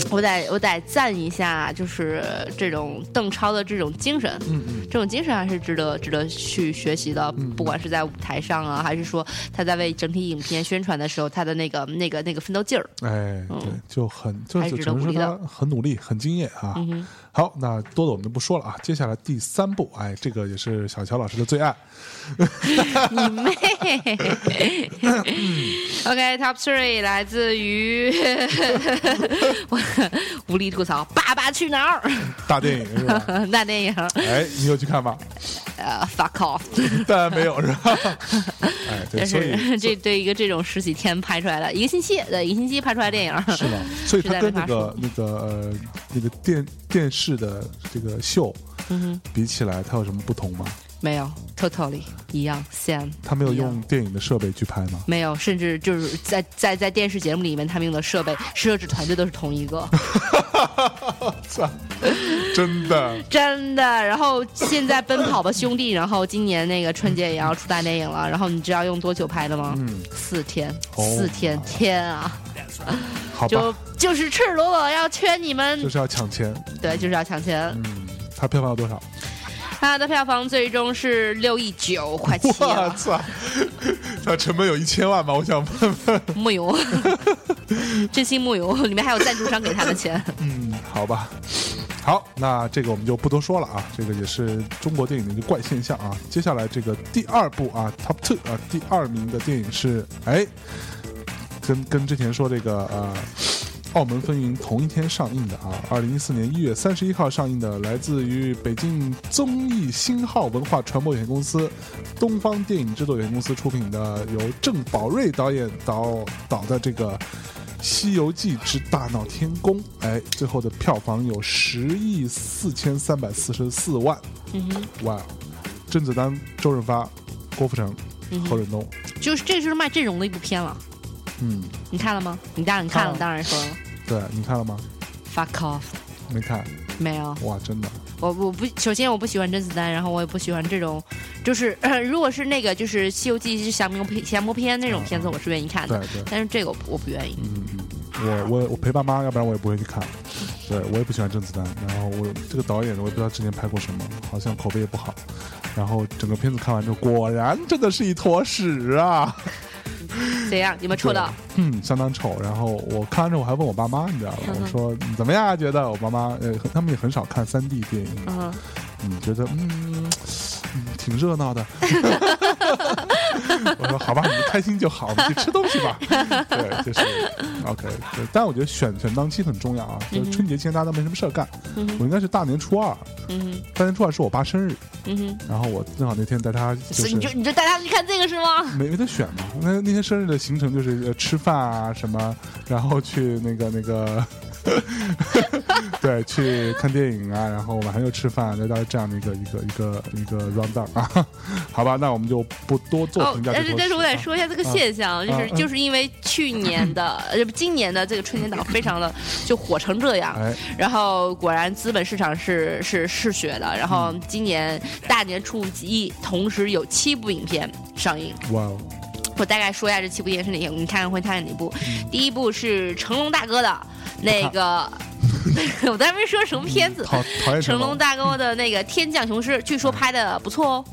我得我得赞一下，就是这种邓超的这种精神，嗯嗯，这种精神还是值得值得去学习的。不管是在舞台上啊，还是说他在为整体影片宣传的时候，他的那个那个那个奋斗劲儿。哎，对，就很就是只能说值得鼓励的他很努力，很敬业啊。嗯，好，那多的我们就不说了啊。接下来第三部，哎，这个也是小乔老师的最爱。你妹 ！OK，Top、Three 来自于 我无力吐槽《爸爸去哪儿大电影是吧？》大电影，哎，你有去看吗？呃，fuck off。当然没有是吧？哎，所以是这对一个这种十几天拍出来的，一个星期，对，一个星期拍出来的电影，是吧？所以它跟那个那个呃那个电电视的这个秀比起来，它有什么不同吗？没有，totally 一样，same，他没有用电影的设备去拍吗？没有，甚至就是在在在电视节目里面，他们用的设备摄制团队都是同一个，操，真的。真的。然后现在《奔跑吧兄弟》，然后今年那个春节也要出大电影了，然后你知道用多久拍的吗？嗯，四天，哦四天，天啊！好就吧，就是赤裸裸要圈你们就，是要抢钱。对，就是要抢钱。嗯，它票房有多少？它的票房最终是六亿九，块七我了。操，它成本有一千万吧？我想问问。木有，真心木有，里面还有赞助商给他的钱。嗯，好吧。好，那这个我们就不多说了啊，这个也是中国电影的一个怪现象啊。接下来这个第二部啊，Top Two 啊，第二名的电影是哎，跟跟之前说这个呃。澳门风云同一天上映的啊，二零一四年一月三十一号上映的，来自于北京综艺新浩文化传播有限公司、东方电影制作有限公司出品的，由郑宝瑞导演导导的这个《西游记之大闹天宫》，哎，最后的票房有十亿四千三百四十四万，嗯哼，哇！甄子丹、周润发、郭富城何润东，就是这就是卖阵容的一部片了。嗯，你看了吗？你当然看了，当然说了。对你看了吗？Fuck off！没看。没有。哇，真的。我我不首先我不喜欢甄子丹，然后我也不喜欢这种，就是 如果是那个就是《西游记》是降魔片降魔片那种片子，我是愿意看的。对对。但是这个我不愿意。嗯嗯。我我我陪爸妈，要不然我也不会去看。对我也不喜欢甄子丹，然后我这个导演我也不知道之前拍过什么，好像口碑也不好。然后整个片子看完之后，果然真的是一坨屎啊！怎样？有没有臭到？嗯，相当臭。然后我看完之后，我还问我爸妈，你知道吗？我说怎么样？觉得我爸妈呃，他们也很少看三 D 电影。嗯，嗯，觉得嗯。挺热闹的，我说好吧，你们开心就好，我们去吃东西吧。对，就是 OK。对，但我觉得选选档期很重要啊，就是春节期间大家都没什么事儿干，我应该是大年初二，嗯大年初二是我爸生日，然后我正好那天带他，就是你就你就带他去看这个是吗？没没得选嘛，那那天生日的行程就是吃饭啊什么，然后去那个那个。对，去看电影啊，然后晚上又吃饭，再到这样的一个一个一个一个 round down 啊，好吧，那我们就不多做评价。但是但是我得说一下这个现象，就是就是因为去年的 呃今年的这个春节档非常的就火成这样，然后果然资本市场是是嗜血的，然后今年大年初一同时有七部影片上映。哇哦！我大概说一下这七部电影是哪些，你看看会看哪部？第一部是成龙大哥的。那个，我刚才没说什么片子，成龙大哥的那个《天降雄狮》，据说拍的不错哦。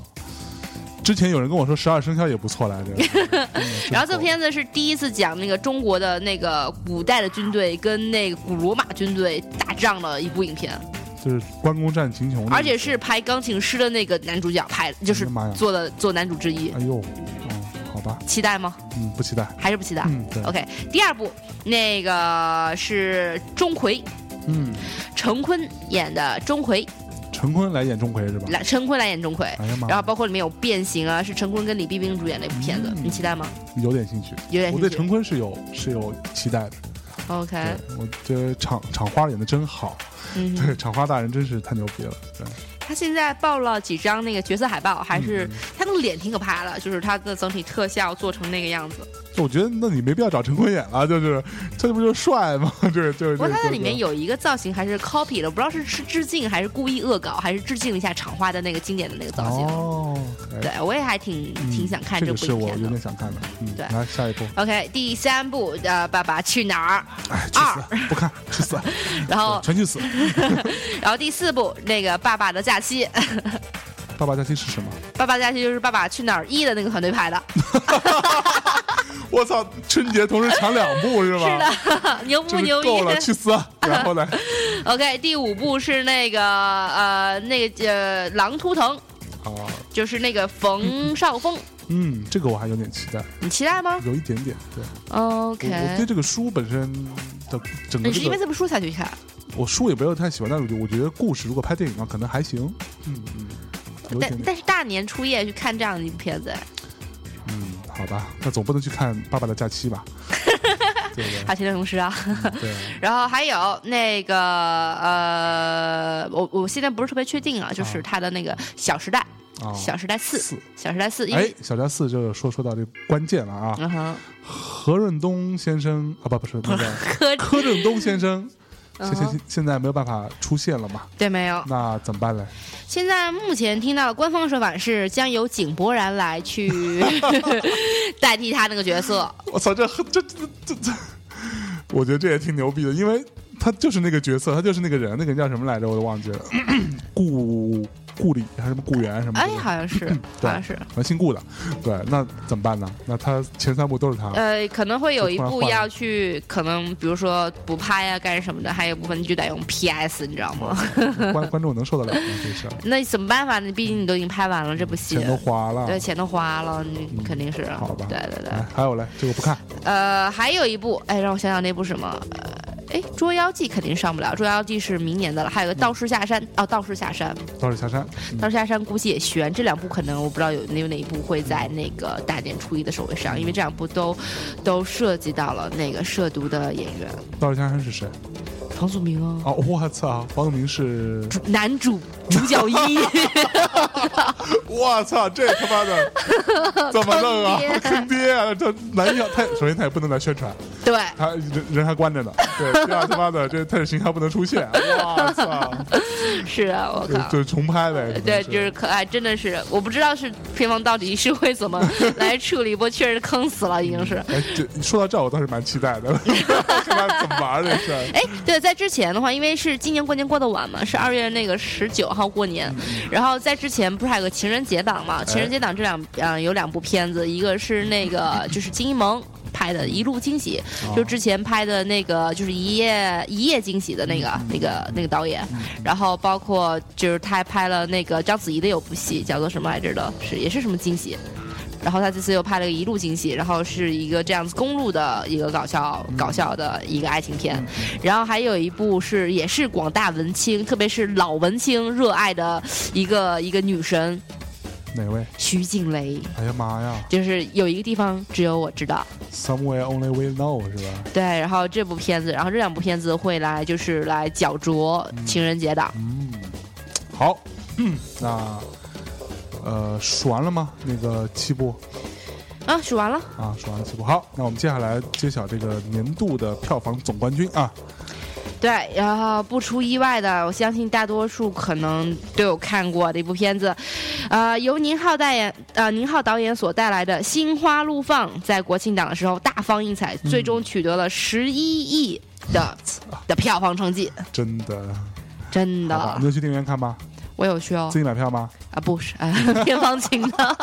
之前有人跟我说《十二生肖》也不错来着。然后这片子是第一次讲那个中国的那个古代的军队跟那个古罗马军队打仗的一部影片。就是关公战秦琼。而且是拍钢琴师的那个男主角拍，就是做的做男主之一。哎呦。期待吗？嗯，不期待，还是不期待。嗯对，OK。第二部那个是钟馗，嗯，陈坤演的钟馗，陈坤来演钟馗是吧？来，陈坤来演钟馗，哎然后包括里面有变形啊，是陈坤跟李冰冰主演的一部片子，你期待吗？有点兴趣，有点。我对陈坤是有是有期待的。OK，我觉得厂厂花演的真好，嗯对，厂花大人真是太牛逼了，对。他现在爆了几张那个角色海报，还是他那个脸挺可怕的，就是他的整体特效做成那个样子。我觉得那你没必要找陈坤演了，就是他这不就是帅吗？就是就是。不过他在里面有一个造型还是 copy 的，不知道是是致敬还是故意恶搞，还是致敬了一下厂花的那个经典的那个造型。哦，对，我也还挺挺想看这部我有点想看的。嗯，对。来下一部。OK，第三部呃，《爸爸去哪儿》。哎，去死！不看，去死！然后全去死。然后第四部那个《爸爸的假期》。爸爸假期是什么？爸爸假期就是《爸爸去哪儿一》的那个团队拍的。我操！春节同时抢两部是吧？是的，牛不牛逼？够了，去死！然后呢？OK，第五部是那个呃，那个呃，《狼图腾》哦，就是那个冯绍峰。嗯，这个我还有点期待。你期待吗？有一点点，对。OK。我对这个书本身的整个，你是因为这部书才去看？我书也不要太喜欢，但是我觉得故事如果拍电影的话，可能还行。嗯嗯。但但是大年初夜去看这样的一部片子。嗯，好吧，那总不能去看《爸爸的假期》吧？对对？还有《天降雄狮》啊。对。然后还有那个呃，我我现在不是特别确定啊，就是他的那个《小时代》啊，《小时代四》。小时代四。哎，《小时代四》就是说说到这关键了啊。嗯哼。何润东先生啊，不不是那个 柯柯震东先生。现现现在没有办法出现了嘛？对，没有。那怎么办呢？现在目前听到官方说法是将由井柏然来去 代替他那个角色。我操，这这这这这，我觉得这也挺牛逼的，因为他就是那个角色，他就是那个人，那个人叫什么来着？我都忘记了。顾。顾里还是什么雇员什么？哎，好像是，好像是，姓顾的。对，那怎么办呢？那他前三部都是他。呃，可能会有一部要去，可能比如说补拍啊，干什么的，还有部分就得用 PS，你知道吗？观观众能受得了吗？这事儿？那怎么办法呢？毕竟你都已经拍完了这部戏，钱都花了，对，钱都花了，你肯定是。好吧。对对对。还有嘞，这个不看。呃，还有一部，哎，让我想想那部什么。哎，捉妖记肯定上不了，捉妖记是明年的了。还有个道士下山，哦，道士下山，道士下山，道士下山估计也悬。这两部可能我不知道有有哪一部会在那个大年初一的时候会上，因为这两部都都涉及到了那个涉毒的演员。道士下山是谁？房祖名啊！哦，我操，房祖名是男主主角一。我操，这他妈的怎么弄啊？坑爹啊！这男一他首先他也不能来宣传，对，他人人还关着呢。对，这样他妈的这他的形象不能出现。哇操！是啊，我靠，就是重拍呗。对，就是可爱，真的是，我不知道是片方到底是会怎么 来处理，不过确实坑死了，已经是。哎，这说到这，我倒是蛮期待的，看他怎么玩这事。哎，对，在之前的话，因为是今年过年过得晚嘛，是二月那个十九号过年，然后在之前不是还有个情人节档嘛？情人节档这两嗯有两部片子，一个是那个就是金一萌。拍的一路惊喜，就之前拍的那个就是一夜一夜惊喜的那个那个那个导演，然后包括就是他还拍了那个章子怡的有部戏叫做什么来着的，是也是什么惊喜，然后他这次又拍了个一路惊喜，然后是一个这样子公路的一个搞笑搞笑的一个爱情片，然后还有一部是也是广大文青，特别是老文青热爱的一个一个女神。哪位？徐静蕾。哎呀妈呀！就是有一个地方只有我知道。Somewhere only we know，是吧？对，然后这部片子，然后这两部片子会来，就是来角逐情人节的。嗯，好，那呃，数完了吗？那个七部。啊，数完了。啊，数完了七部。好，那我们接下来揭晓这个年度的票房总冠军啊。对，然后不出意外的，我相信大多数可能都有看过的一部片子，呃，由宁浩代言，呃，宁浩导演所带来的《心花怒放》在国庆档的时候大放异彩，最终取得了十一亿的 的票房成绩。真的，真的，你有去电影院看吗？我有去哦。自己买票吗？啊，不是，片方请的。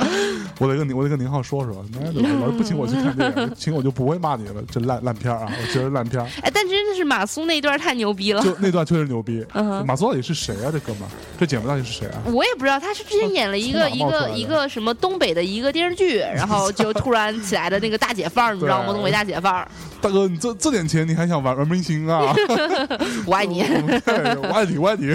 我得跟你，我得跟宁浩说说，老师不请我去看电影，请我就不会骂你了。这烂烂片啊，我觉得烂片。哎，但真的是马苏那段太牛逼了，就那段确实牛逼。马苏到底是谁啊？这哥们，这姐们到底是谁啊？我也不知道，他是之前演了一个一个一个什么东北的一个电视剧，然后就突然起来的那个大姐范儿，你知道吗？东北大姐范儿。大哥，你这这点钱你还想玩玩明星啊？我爱你，我爱你，我爱你。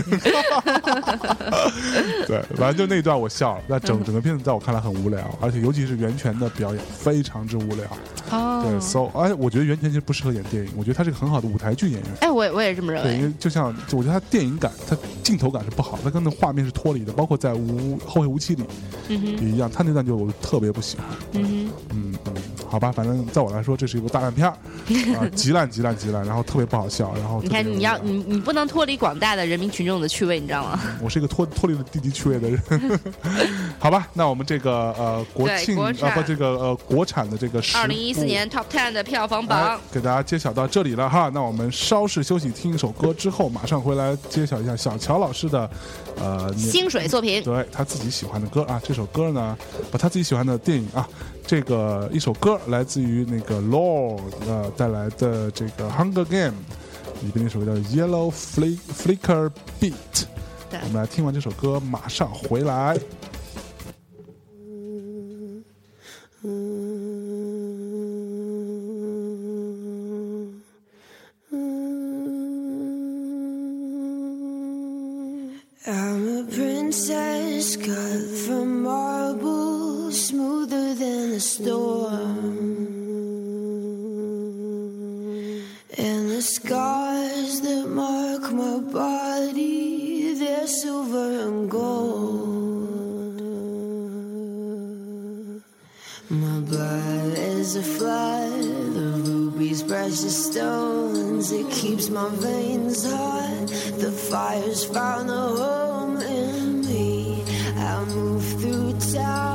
对，反正就那一段我笑了，那整整个片子在我看来很无聊，而且尤其是袁泉的表演非常之无聊。哦，对，so 哎，我觉得袁泉其实不适合演电影，我觉得他是个很好的舞台剧演员。哎，我也我也这么认为。对因为就像我觉得他电影感，他镜头感是不好，他跟那画面是脱离的，包括在无后会无期里也一样，他那段就我特别不喜欢。嗯嗯嗯，好吧，反正在我来说，这是一部大烂片儿。啊，极烂极烂极烂，然后特别不好笑，然后你看你要你你不能脱离广大的人民群众的趣味，你知道吗？我是一个脱脱离了低级趣味的人，好吧？那我们这个呃国庆啊不这个呃国产的这个二零一四年 Top Ten 的票房榜给大家揭晓到这里了哈。那我们稍事休息，听一首歌之后，马上回来揭晓一下小乔老师的呃薪水作品，对他自己喜欢的歌啊。这首歌呢，把他自己喜欢的电影啊。这个一首歌来自于那个 Lord 呃带来的这个 Hunger Game 里边那首歌叫 Yellow Flicker Beat，我们来听完这首歌马上回来。smoother than a storm. And the scars that mark my body, they're silver and gold. My blood is a flood, the ruby's precious stones. It keeps my veins hot, the fire's found a home in me. I move through town.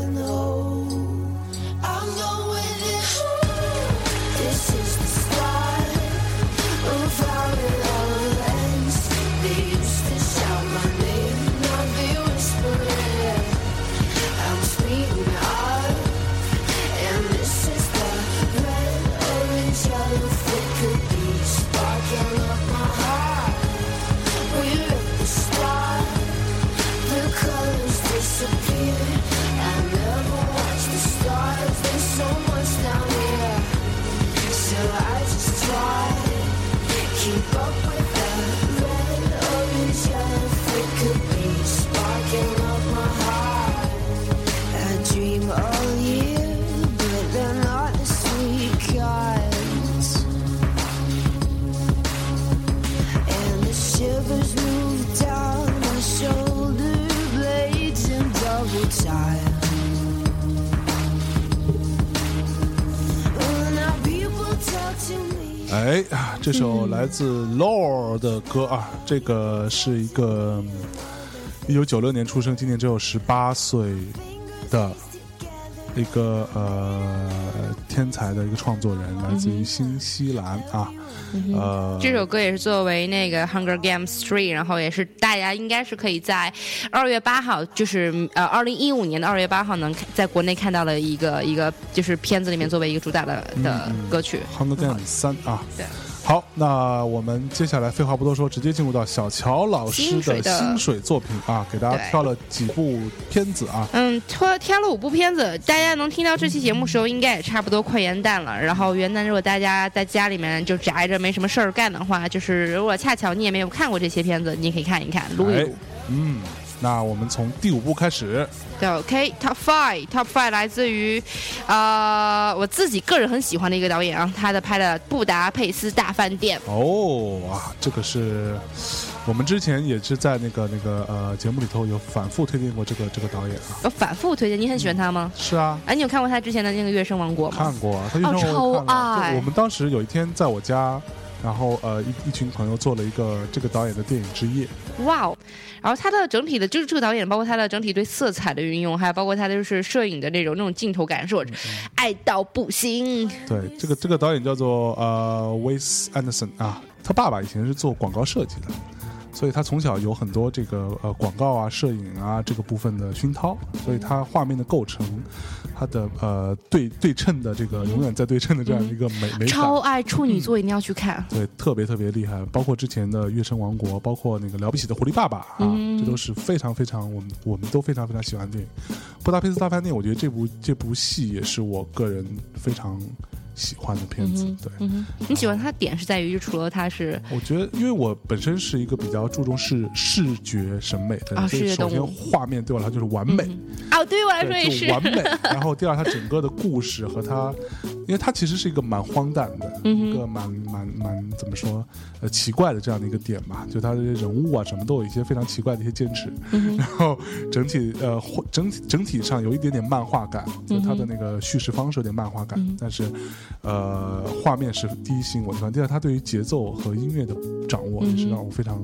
哎啊，这首来自 Lord 的歌啊，这个是一个一九九六年出生，今年只有十八岁的。一个呃天才的一个创作人，来自于新西兰啊，呃，这首歌也是作为那个《Hunger Games Three》，然后也是大家应该是可以在二月八号，就是呃二零一五年的二月八号能在国内看到的一个一个就是片子里面作为一个主打的的歌曲《Hunger Games 三》啊。对。好，那我们接下来废话不多说，直接进入到小乔老师的薪水作品啊，给大家挑了几部片子啊。嗯，挑挑了五部片子，大家能听到这期节目时候，应该也差不多快元旦了。然后元旦如果大家在家里面就宅着没什么事儿干的话，就是如果恰巧你也没有看过这些片子，你可以看一看，撸一撸。嗯。那我们从第五部开始。对，OK，Top Five，Top Five 来自于，呃，我自己个人很喜欢的一个导演啊，他的拍的《布达佩斯大饭店》。哦，哇，这个是我们之前也是在那个那个呃节目里头有反复推荐过这个这个导演啊。有反复推荐，你很喜欢他吗？是啊。哎，你有看过他之前的那个《月升王国》吗？看过，他《月升王国》爱。我们当时有一天在我家。然后呃一一群朋友做了一个这个导演的电影之夜，哇哦！然后他的整体的就是这个导演，包括他的整体对色彩的运用，还有包括他的就是摄影的那种那种镜头感受，爱到不行。对，这个这个导演叫做呃 Wes Anderson 啊，他爸爸以前是做广告设计的。所以他从小有很多这个呃广告啊、摄影啊这个部分的熏陶，所以他画面的构成，他的呃对对称的这个永远在对称的这样一个美美超爱处女座一定要去看，对，特别特别厉害。包括之前的《月升王国》，包括那个了不起的狐狸爸爸啊，这都是非常非常我们我们都非常非常喜欢的电影。《布达佩斯大饭店》，我觉得这部这部戏也是我个人非常。喜欢的片子，对，你喜欢它点是在于，就除了它是，我觉得，因为我本身是一个比较注重视视觉审美的，啊，视觉首先画面对我来说就是完美，哦，对于我来说也是。完美。然后第二，它整个的故事和它，因为它其实是一个蛮荒诞的，一个蛮蛮蛮怎么说，呃，奇怪的这样的一个点吧，就它的人物啊什么都有一些非常奇怪的一些坚持，然后整体呃整体整体上有一点点漫画感，就它的那个叙事方式有点漫画感，但是。呃，画面是第一吸引我的地方，第二，他对于节奏和音乐的掌握也是让我非常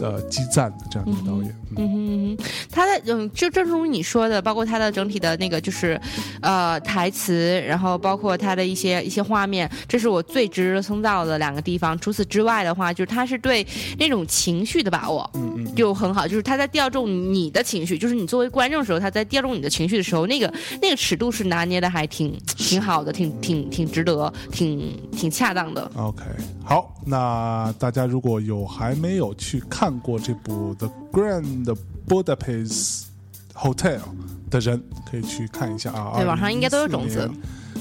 呃激赞的这样一个导演。嗯，他的嗯，就正如你说的，包括他的整体的那个就是呃台词，然后包括他的一些一些画面，这是我最值得称道的两个地方。除此之外的话，就是他是对那种情绪的把握，嗯嗯，就很好。就是他在调动你的情绪，就是你作为观众的时候，他在调动你的情绪的时候，那个那个尺度是拿捏的还挺挺好的，挺挺挺值。得挺挺恰当的。OK，好，那大家如果有还没有去看过这部《The Grand Budapest Hotel》的人，可以去看一下啊。对，网上应该都有种子。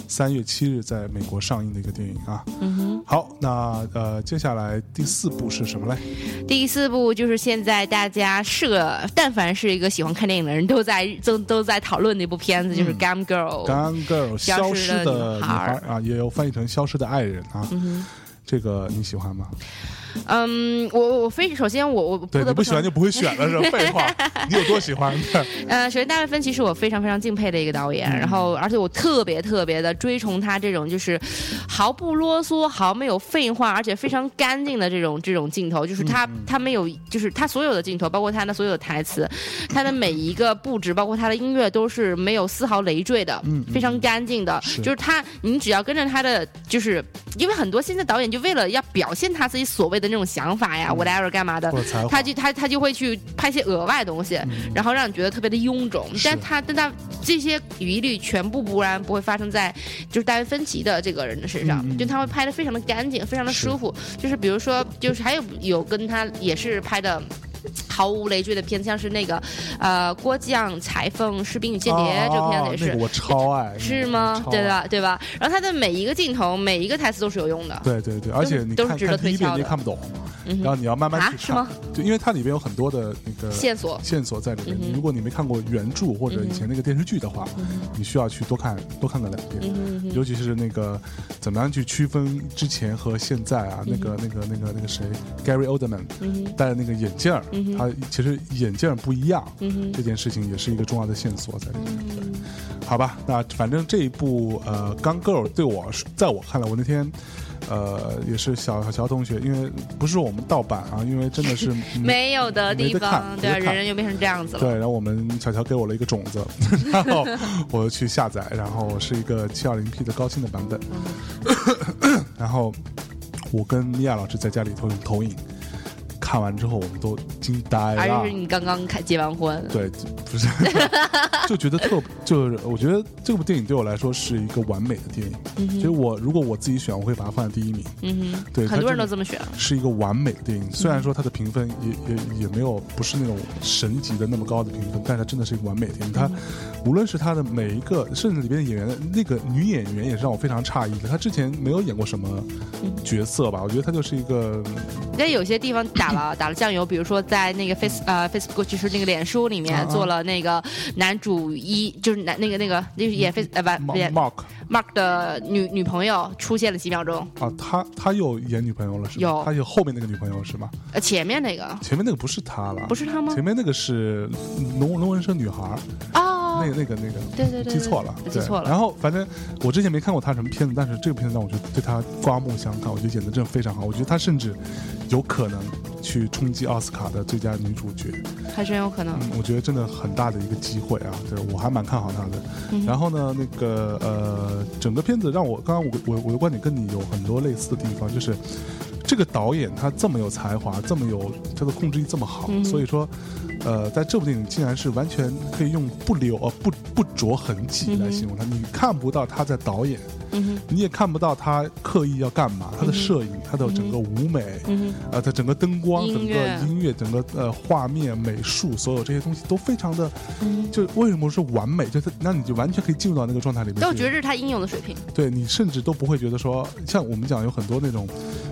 三月七日在美国上映的一个电影啊。嗯哼。好，那呃，接下来第四部是什么嘞？第四部就是现在大家是个，但凡是一个喜欢看电影的人都在都都在讨论的一部片子，就是《Gone Girl》。Gone Girl，消失的女孩啊，也有翻译成《消失的爱人》啊。嗯哼这个你喜欢吗？嗯，我我非首先我我对你不喜欢就不会选了是吧？废话，你有多喜欢？呃，首先大卫芬奇是我非常非常敬佩的一个导演，然后而且我特别特别的追崇他这种就是毫不啰嗦、毫没有废话，而且非常干净的这种这种镜头，就是他他没有就是他所有的镜头，包括他的所有的台词，他的每一个布置，包括他的音乐都是没有丝毫累赘的，嗯，非常干净的，就是他你只要跟着他的，就是因为很多现在导演就为了要表现他自己所谓的。那种想法呀，whatever 干嘛的，他就他他就会去拍些额外东西，然后让你觉得特别的臃肿。但他但他这些疑虑全部不然不会发生在就是大卫芬奇的这个人的身上，就他会拍的非常的干净，非常的舒服。就是比如说，就是还有有跟他也是拍的。毫无累赘的片子，像是那个，呃，郭将裁缝士兵与间谍这个片子也是，我超爱，是吗？对吧？对吧？然后他的每一个镜头，每一个台词都是有用的，对对对，而且你都是值得推敲的，你看不懂，然后你要慢慢去看，就因为它里边有很多的那个线索。线索在里面。如果你没看过原著或者以前那个电视剧的话，你需要去多看多看个两遍，尤其是那个怎么样去区分之前和现在啊？那个那个那个那个谁，Gary Oldman 戴的那个眼镜儿，他。其实眼镜不一样，这件事情也是一个重要的线索在里面。好吧，那反正这一部呃《刚 girl》对我，在我看来，我那天。呃，也是小小同学，因为不是我们盗版啊，因为真的是没有的地方，对，人人又变成这样子了。对，然后我们小乔给我了一个种子，然后我又去下载，然后是一个七二零 P 的高清的版本，然后我跟米娅老师在家里头用投影。看完之后，我们都惊呆了。还是你刚刚开结完婚？对，不是，就觉得特，就是我觉得这部电影对我来说是一个完美的电影。所以我如果我自己选，我会把它放在第一名。嗯哼，对，很多人都这么选。是一个完美的电影，虽然说它的评分也也也没有不是那种神级的那么高的评分，但它真的是一个完美的电影。它无论是它的每一个，甚至里边的演员的那个女演员也是让我非常诧异的。她之前没有演过什么角色吧？我觉得她就是一个。在有些地方打。打了酱油，比如说在那个 Face 呃 Facebook 就是那个脸书里面做了那个男主一，就是男那个那个就是演 Face 呃不演 Mark Mark 的女女朋友出现了几秒钟啊，他他又演女朋友了是吗？有，他有后面那个女朋友是吗？呃，前面那个，前面那个不是他了，不是他吗？前面那个是龙龙纹身女孩哦，那个那个那个，对对对，记错了，记错了。然后反正我之前没看过他什么片子，但是这个片子让我觉得对他刮目相看，我觉得演的真的非常好，我觉得他甚至有可能。去冲击奥斯卡的最佳女主角，还真有可能。我觉得真的很大的一个机会啊！对，我还蛮看好他的。然后呢，那个呃，整个片子让我刚刚我我我的观点跟你有很多类似的地方，就是这个导演他这么有才华，这么有他的控制力这么好，所以说，呃，在这部电影竟然是完全可以用不留呃不不着痕迹来形容他，你看不到他在导演。你也看不到他刻意要干嘛，他的摄影，他的整个舞美，啊，他整个灯光，整个音乐，整个呃画面、美术，所有这些东西都非常的，就为什么说完美？就他那你就完全可以进入到那个状态里面。但我觉得这是他应有的水平。对你甚至都不会觉得说，像我们讲有很多那种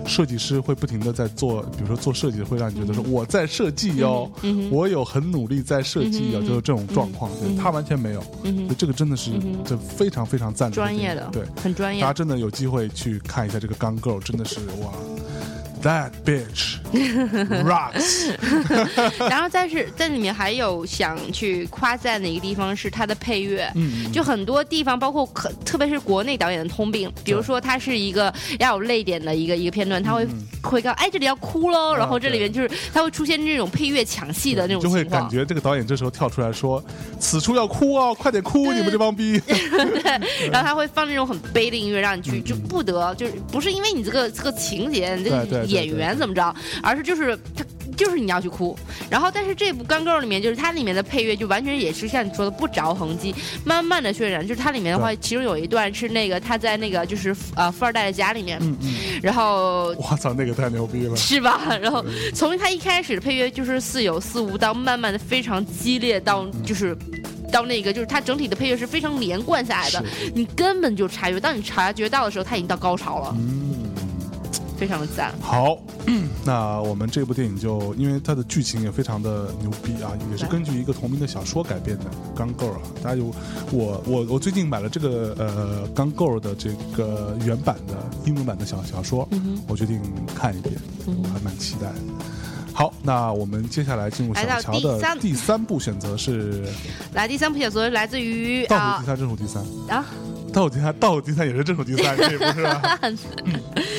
设计师会不停的在做，比如说做设计会让你觉得说我在设计哦，我有很努力在设计哦，就是这种状况。他完全没有，这个真的是这非常非常赞专业的，对。很大家真的有机会去看一下这个《刚 girl》，真的是哇。That bitch rocks。然后，但是在里面还有想去夸赞的一个地方是它的配乐，就很多地方，包括可特别是国内导演的通病，比如说它是一个要有泪点的一个一个片段，他会会告哎这里要哭喽，然后这里面就是他会出现这种配乐抢戏的那种就会感觉这个导演这时候跳出来说：“此处要哭哦，快点哭，你们这帮逼。” 对，然后他会放那种很悲的音乐，让你去就不得就是不是因为你这个这个情节，你这个。演员怎么着？而是就是他，就是你要去哭。然后，但是这部《刚 girl》里面，就是它里面的配乐就完全也是像你说的不着痕迹，慢慢的渲染。就是它里面的话，其中有一段是那个他在那个就是呃富二代的家里面，然后 我操，那个太牛逼了，是吧？然后从他一开始的配乐就是似有似无，到慢慢的非常激烈，到就是到那个就是它整体的配乐是非常连贯下来的，你根本就察觉，当你察觉到的时候，它已经到高潮了。非常的赞。好，那我们这部电影就因为它的剧情也非常的牛逼啊，也是根据一个同名的小说改编的《刚 girl》啊。大家有我我我最近买了这个呃《刚 girl》的这个原版的英文版的小小说，我决定看一遍，我还蛮期待。好，那我们接下来进入小乔的第三部选择是，来第三部选择来自于倒数第三正数第三啊，倒数第三倒数第三也是正数第三，这不是吧？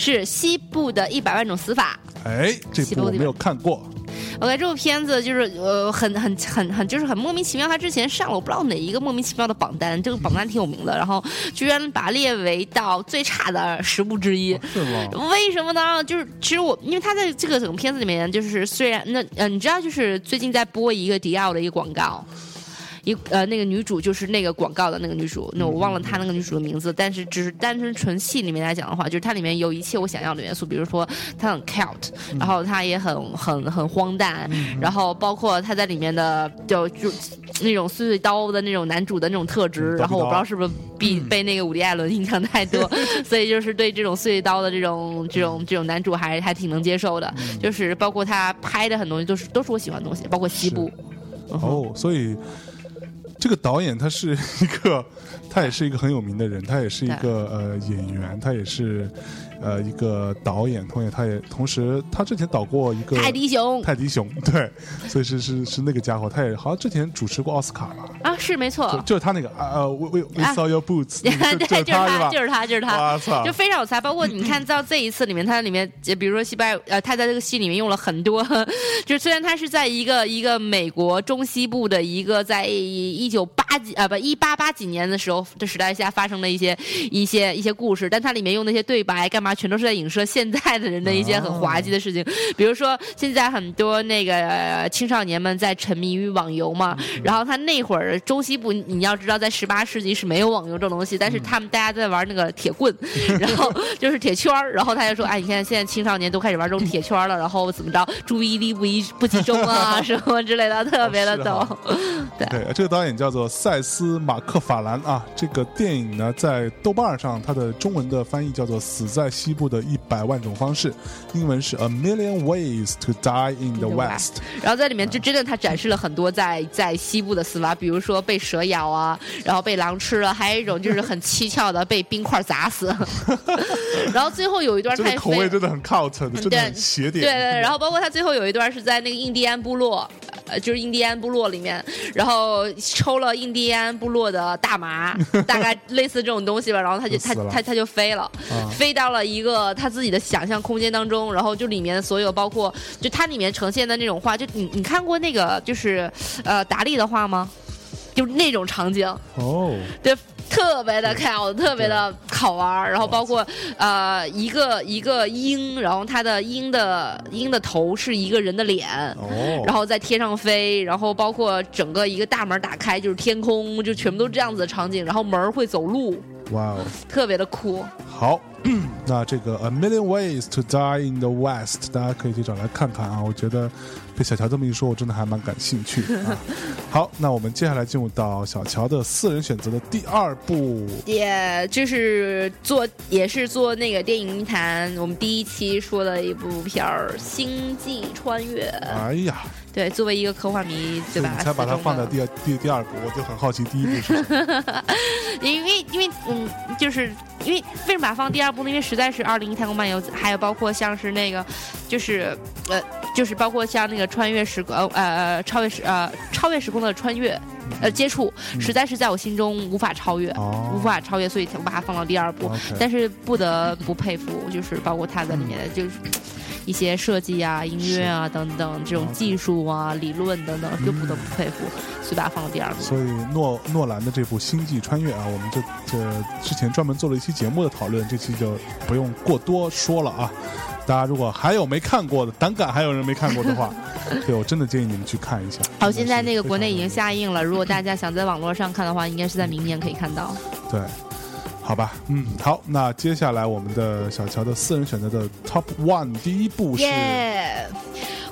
是西部的一百万种死法。哎，这部我没有看过。OK，这部片子就是呃，很很很很，就是很莫名其妙。他之前上了我不知道哪一个莫名其妙的榜单，这个榜单挺有名的，然后居然把它列为到最差的十部之一。是吗？为什么呢？就是其实我，因为他在这个整个片子里面，就是虽然那呃，你知道，就是最近在播一个迪奥的一个广告。一呃，那个女主就是那个广告的那个女主，那我忘了她那个女主的名字，但是只是单纯纯戏里面来讲的话，就是它里面有一切我想要的元素，比如说她很 cult，然后她也很很很荒诞，然后包括她在里面的就就那种碎碎刀的那种男主的那种特质，然后我不知道是不是比被那个伍迪艾伦影响太多，所以就是对这种碎碎刀的这种这种这种男主还还挺能接受的，就是包括他拍的很多东西都是都是我喜欢的东西，包括西部。哦，所以。这个导演他是一个，他也是一个很有名的人，他也是一个呃演员，他也是呃一个导演，同时他也同时他之前导过一个泰迪熊，泰迪熊 对，所以是是是那个家伙，他也好像之前主持过奥斯卡吧？啊，是没错，就是他那个啊呃，We We We saw your boots，对，就是他，就是他，就是他，就非常有才。包括你看到这一次里面，他里面比如说西班牙，呃，他在这个戏里面用了很多，就是虽然他是在一个一个美国中西部的一个在一九八几啊不一八八几年的时候的时代下发生的一些一些一些故事，但他里面用那些对白干嘛，全都是在影射现在的人的一些很滑稽的事情，比如说现在很多那个青少年们在沉迷于网游嘛，然后他那会儿中西部你要知道，在十八世纪是没有网游这种东西，但是他们大家在玩那个铁棍，然后就是铁圈儿，然后他就说，哎，你看现在青少年都开始玩这种铁圈了，然后怎么着，注意力不一不集中啊，什么之类的，特别的逗。对，这个导演叫做塞斯马克法兰啊，这个电影呢在豆瓣上，它的中文的翻译叫做《死在西部的一百万种方式》，英文是 A Million Ways to Die in the West。然后在里面就真的他展示了很多在在西部的死法，比如说被蛇咬啊，然后被狼吃了，还有一种就是很蹊跷的被冰块砸死。然后最后有一段，太口味真的很靠城，真的很邪点。对对，然后包括他最后有一段是在那个印第安部落，呃，就是印第安部落里面，然后抽了印第安部落的大麻，大概类似这种东西吧，然后他就他他他就飞了，飞到了一个他自己的想象空间当中，然后就里面的所有包括就它里面呈现的那种画，就你你看过那个就是呃达利的画吗？就那种场景哦，对。特别的看，特别的好玩然后包括呃一个一个鹰，然后它的鹰的鹰的头是一个人的脸，哦，然后在天上飞，然后包括整个一个大门打开就是天空，就全部都是这样子的场景，然后门会走路，哇哦，特别的酷。好，那这个 A Million Ways to Die in the West，大家可以去找来看看啊，我觉得。被小乔这么一说，我真的还蛮感兴趣啊。好，那我们接下来进入到小乔的四人选择的第二部，也就是做也是做那个电影谈我们第一期说的一部片儿《星际穿越》。哎呀。对，作为一个科幻迷，对吧？才把它放在第二第第二部，我就很好奇第一部是什么。因为因为嗯，就是因为为什么把它放第二部呢？因为实在是《二零一太空漫游》，还有包括像是那个，就是呃，就是包括像那个穿越时呃呃超越时呃超越时空的穿越呃接触，实在是在我心中无法超越，无法超越，所以我把它放到第二部。但是不得不佩服，就是包括他在里面的就是。一些设计啊、音乐啊等等，这种技术啊、理论等等，就不得不佩服，所以把它放到第二部。所以诺诺兰的这部《星际穿越》啊，我们就这之前专门做了一期节目的讨论，这期就不用过多说了啊。大家如果还有没看过的，胆敢还有人没看过的话，对我真的建议你们去看一下。好，现在那个国内已经下映了，如果大家想在网络上看的话，应该是在明年可以看到。对。好吧，嗯，好，那接下来我们的小乔的私人选择的 Top One 第一部是《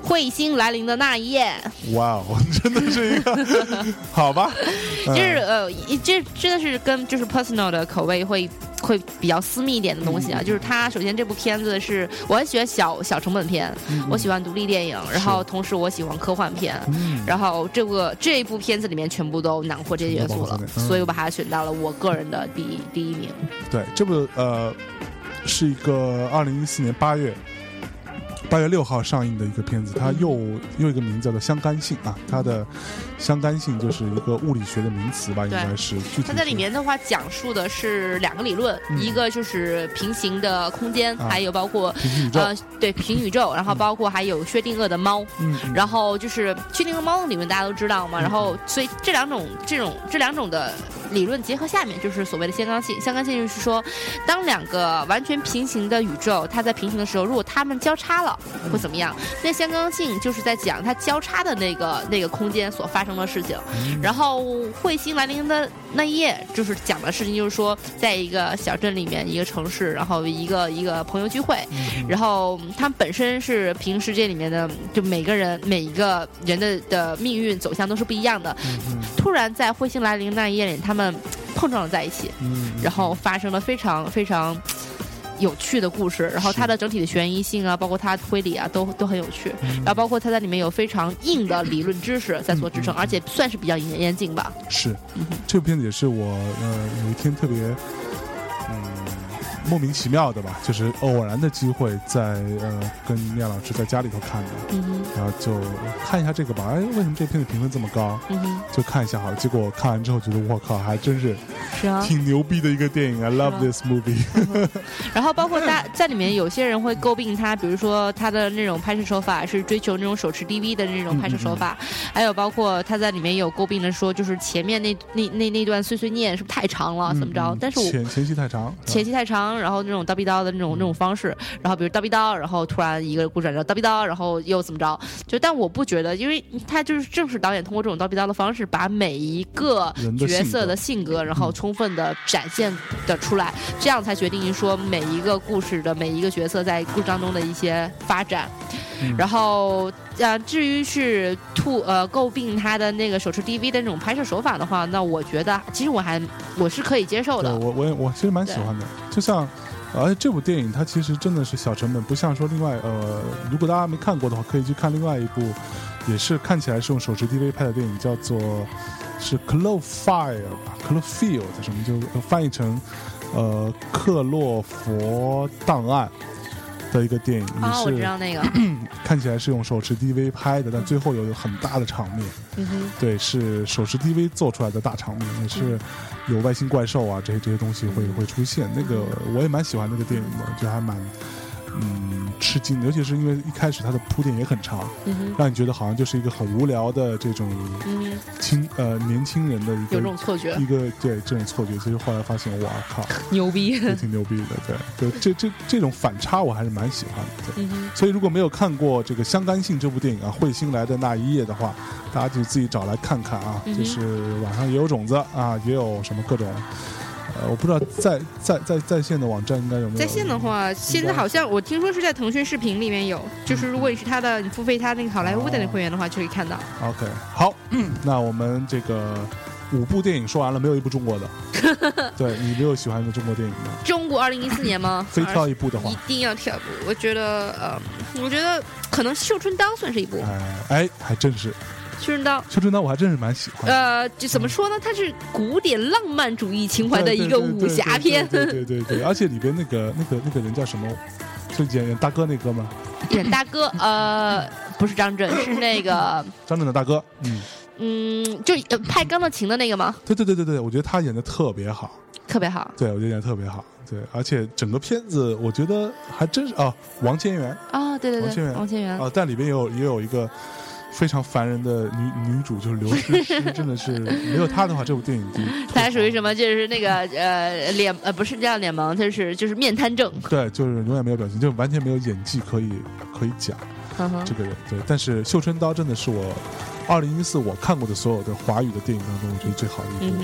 彗星来临的那一夜》。哇哦，真的是一个 好吧，就是呃，这真的是跟就是 personal 的口味会。会比较私密一点的东西啊，就是它首先这部片子是我很喜欢小小成本片，我喜欢独立电影，然后同时我喜欢科幻片，然后这个这一部片子里面全部都囊括这些元素了，所以我把它选到了我个人的第一第一名。对，这部呃是一个二零一四年八月。八月六号上映的一个片子，它又又一个名字叫做相干性啊，它的相干性就是一个物理学的名词吧，应该是。它在里面的话，讲述的是两个理论，一个就是平行的空间，还有包括呃对平行宇宙，然后包括还有薛定谔的猫，然后就是薛定谔猫的理论大家都知道嘛，然后所以这两种这种这两种的理论结合下面就是所谓的相干性，相干性就是说，当两个完全平行的宇宙它在平行的时候，如果它们交叉了。会怎么样？那相干性就是在讲它交叉的那个那个空间所发生的事情。然后彗星来临的那一夜，就是讲的事情，就是说在一个小镇里面，一个城市，然后一个一个朋友聚会，然后他们本身是平行世界里面的，就每个人每一个人的的命运走向都是不一样的。突然在彗星来临那一夜里，他们碰撞了在一起，然后发生了非常非常。有趣的故事，然后它的整体的悬疑性啊，包括它推理啊，都都很有趣。然后包括它在里面有非常硬的理论知识在做支撑，而且算是比较严严谨吧。是，这部片子也是我呃有一天特别嗯莫名其妙的吧，就是偶然的机会在呃跟聂老师在家里头看的，嗯然后就看一下这个吧。哎，为什么这片子评分这么高？嗯就看一下好了。结果看完之后觉得我靠，还真是是啊，挺牛逼的一个电影。I love this movie。然后包括在在里面有些人会诟病他，比如说他的那种拍摄手法是追求那种手持 DV 的那种拍摄手法，还有包括他在里面有诟病的说，就是前面那那那那段碎碎念是不是太长了，怎么着？但是我前前期太长，前期太长，然后那种叨逼叨的那种那种方式，然后比如叨逼叨，然后突然一个故事然后叨逼叨，然后又怎么着？就但我不觉得，因为他就是正是导演通过这种叨逼叨的方式，把每一个角色的性格，然后充分的展现的出来，这样才决定于说每一个故事的每一个角色在故事当中的一些发展。然后，呃，至于是吐呃诟病他的那个手持 DV 的那种拍摄手法的话，那我觉得其实我还我是可以接受的。我我也我其实蛮喜欢的，就像。而且这部电影它其实真的是小成本，不像说另外呃，如果大家没看过的话，可以去看另外一部，也是看起来是用手持 DV 拍的电影，叫做是 Clofire 吧，Clofield 什么就翻译成呃克洛佛档案。的一个电影，哦，我知道那个，看起来是用手持 DV 拍的，但最后有一个很大的场面，对，是手持 DV 做出来的大场面，也是有外星怪兽啊这些这些东西会会出现，那个我也蛮喜欢那个电影的，就还蛮。嗯，吃惊，尤其是因为一开始它的铺垫也很长，让你觉得好像就是一个很无聊的这种青呃年轻人的一个有种错觉，一个对这种错觉。其实后来发现，哇靠，牛逼，挺牛逼的。对对，这这这种反差我还是蛮喜欢的。对，所以如果没有看过这个《相干性》这部电影啊，《彗星来的那一夜》的话，大家就自己找来看看啊。就是网上也有种子啊，也有什么各种。呃，我不知道在在在在线的网站应该有没有？在线的话，现在好像我听说是在腾讯视频里面有，就是如果你是他的，你付费他那个好莱坞的那会员的话，就可以看到。OK，好，那我们这个五部电影说完了，没有一部中国的。对你没有喜欢的中国电影吗？中国二零一四年吗？非挑一部的话，一定要挑一部。我觉得，呃，我觉得可能《绣春刀》算是一部。哎，哎，还真是。绣春刀，绣春刀我还真是蛮喜欢。呃，就怎么说呢？它是古典浪漫主义情怀的一个武侠片。对对对对，而且里边那个那个那个人叫什么？就演演大哥那哥们。演大哥，呃，不是张震，是那个张震的大哥。嗯嗯，就拍钢的琴的那个吗？对对对对对，我觉得他演的特别好，特别好。对，我觉得演的特别好。对，而且整个片子我觉得还真是啊，王千源啊，对对对，王千源，王千源啊，但里边也有也有一个。非常烦人的女女主就是刘诗诗，真的是没有她的话，这部电影就 她还属于什么？就是那个呃脸呃不是叫脸盲，她是就是面瘫症。对，就是永远没有表情，就完全没有演技可以可以讲。这个人对，但是《绣春刀》真的是我二零一四我看过的所有的华语的电影当中，我觉得最好的一部。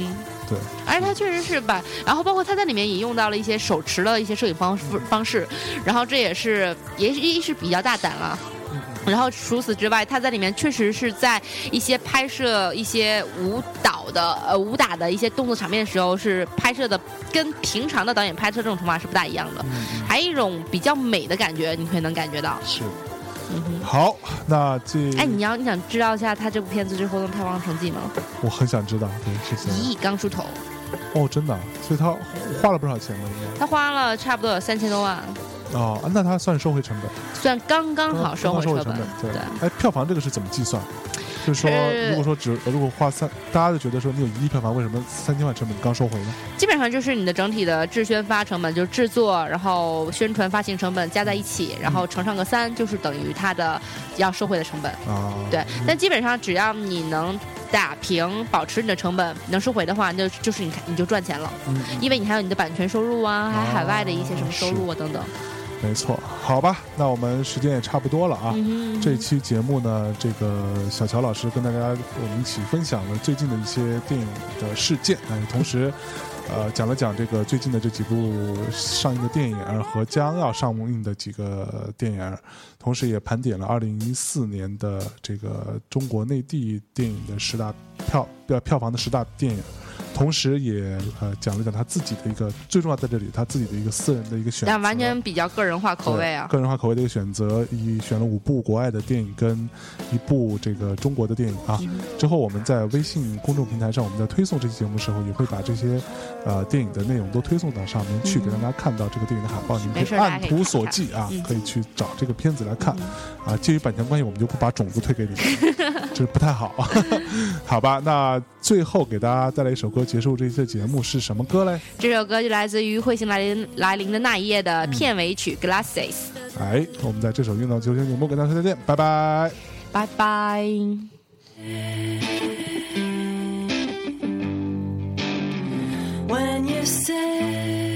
对，而且他确实是把，然后包括他在里面也用到了一些手持的一些摄影方方式，然后这也是也一是比较大胆了。然后除此之外，他在里面确实是在一些拍摄一些舞蹈的呃武打的一些动作场面的时候，是拍摄的跟平常的导演拍摄这种手法是不大一样的，还有一种比较美的感觉，你可以能感觉到。是，嗯好，那这哎，你要你想知道一下他这部片子最后的票房成绩吗？我很想知道，对，是一亿刚出头。哦，真的，所以他花了不少钱吧？应该他花了差不多有三千多万。哦，那它算收回成本，算刚刚好收回成本。对，哎，票房这个是怎么计算？就是说，如果说只如果花三，大家就觉得说你有一亿票房，为什么三千万成本刚收回呢？基本上就是你的整体的制宣发成本，就是制作，然后宣传发行成本加在一起，然后乘上个三，就是等于它的要收回的成本。啊，对。但基本上只要你能打平，保持你的成本能收回的话，那就就是你你就赚钱了。嗯。因为你还有你的版权收入啊，还海外的一些什么收入啊等等。没错，好吧，那我们时间也差不多了啊。这期节目呢，这个小乔老师跟大家我们一起分享了最近的一些电影的事件，啊，同时，呃，讲了讲这个最近的这几部上映的电影和将要上映的几个电影，同时也盘点了二零一四年的这个中国内地电影的十大票票票房的十大电影。同时也呃讲了讲他自己的一个最重要在这里，他自己的一个私人的一个选择，但完全比较个人化口味啊，个人化口味的一个选择，以选了五部国外的电影跟一部这个中国的电影啊。之后我们在微信公众平台上，我们在推送这期节目的时候，也会把这些呃电影的内容都推送到上面去，给大家看到这个电影的海报，你们可以按图索骥啊，可以去找这个片子来看啊。基于版权关系，我们就不把种子推给你们，这不太好，好吧？那最后给大家带来一首歌。结束这次节目是什么歌嘞？这首歌就来自于《彗星来临来临的那一夜》的片尾曲《Glasses》。哎，我们在这首运动球星节目跟大家说再见，拜拜，拜拜。When you say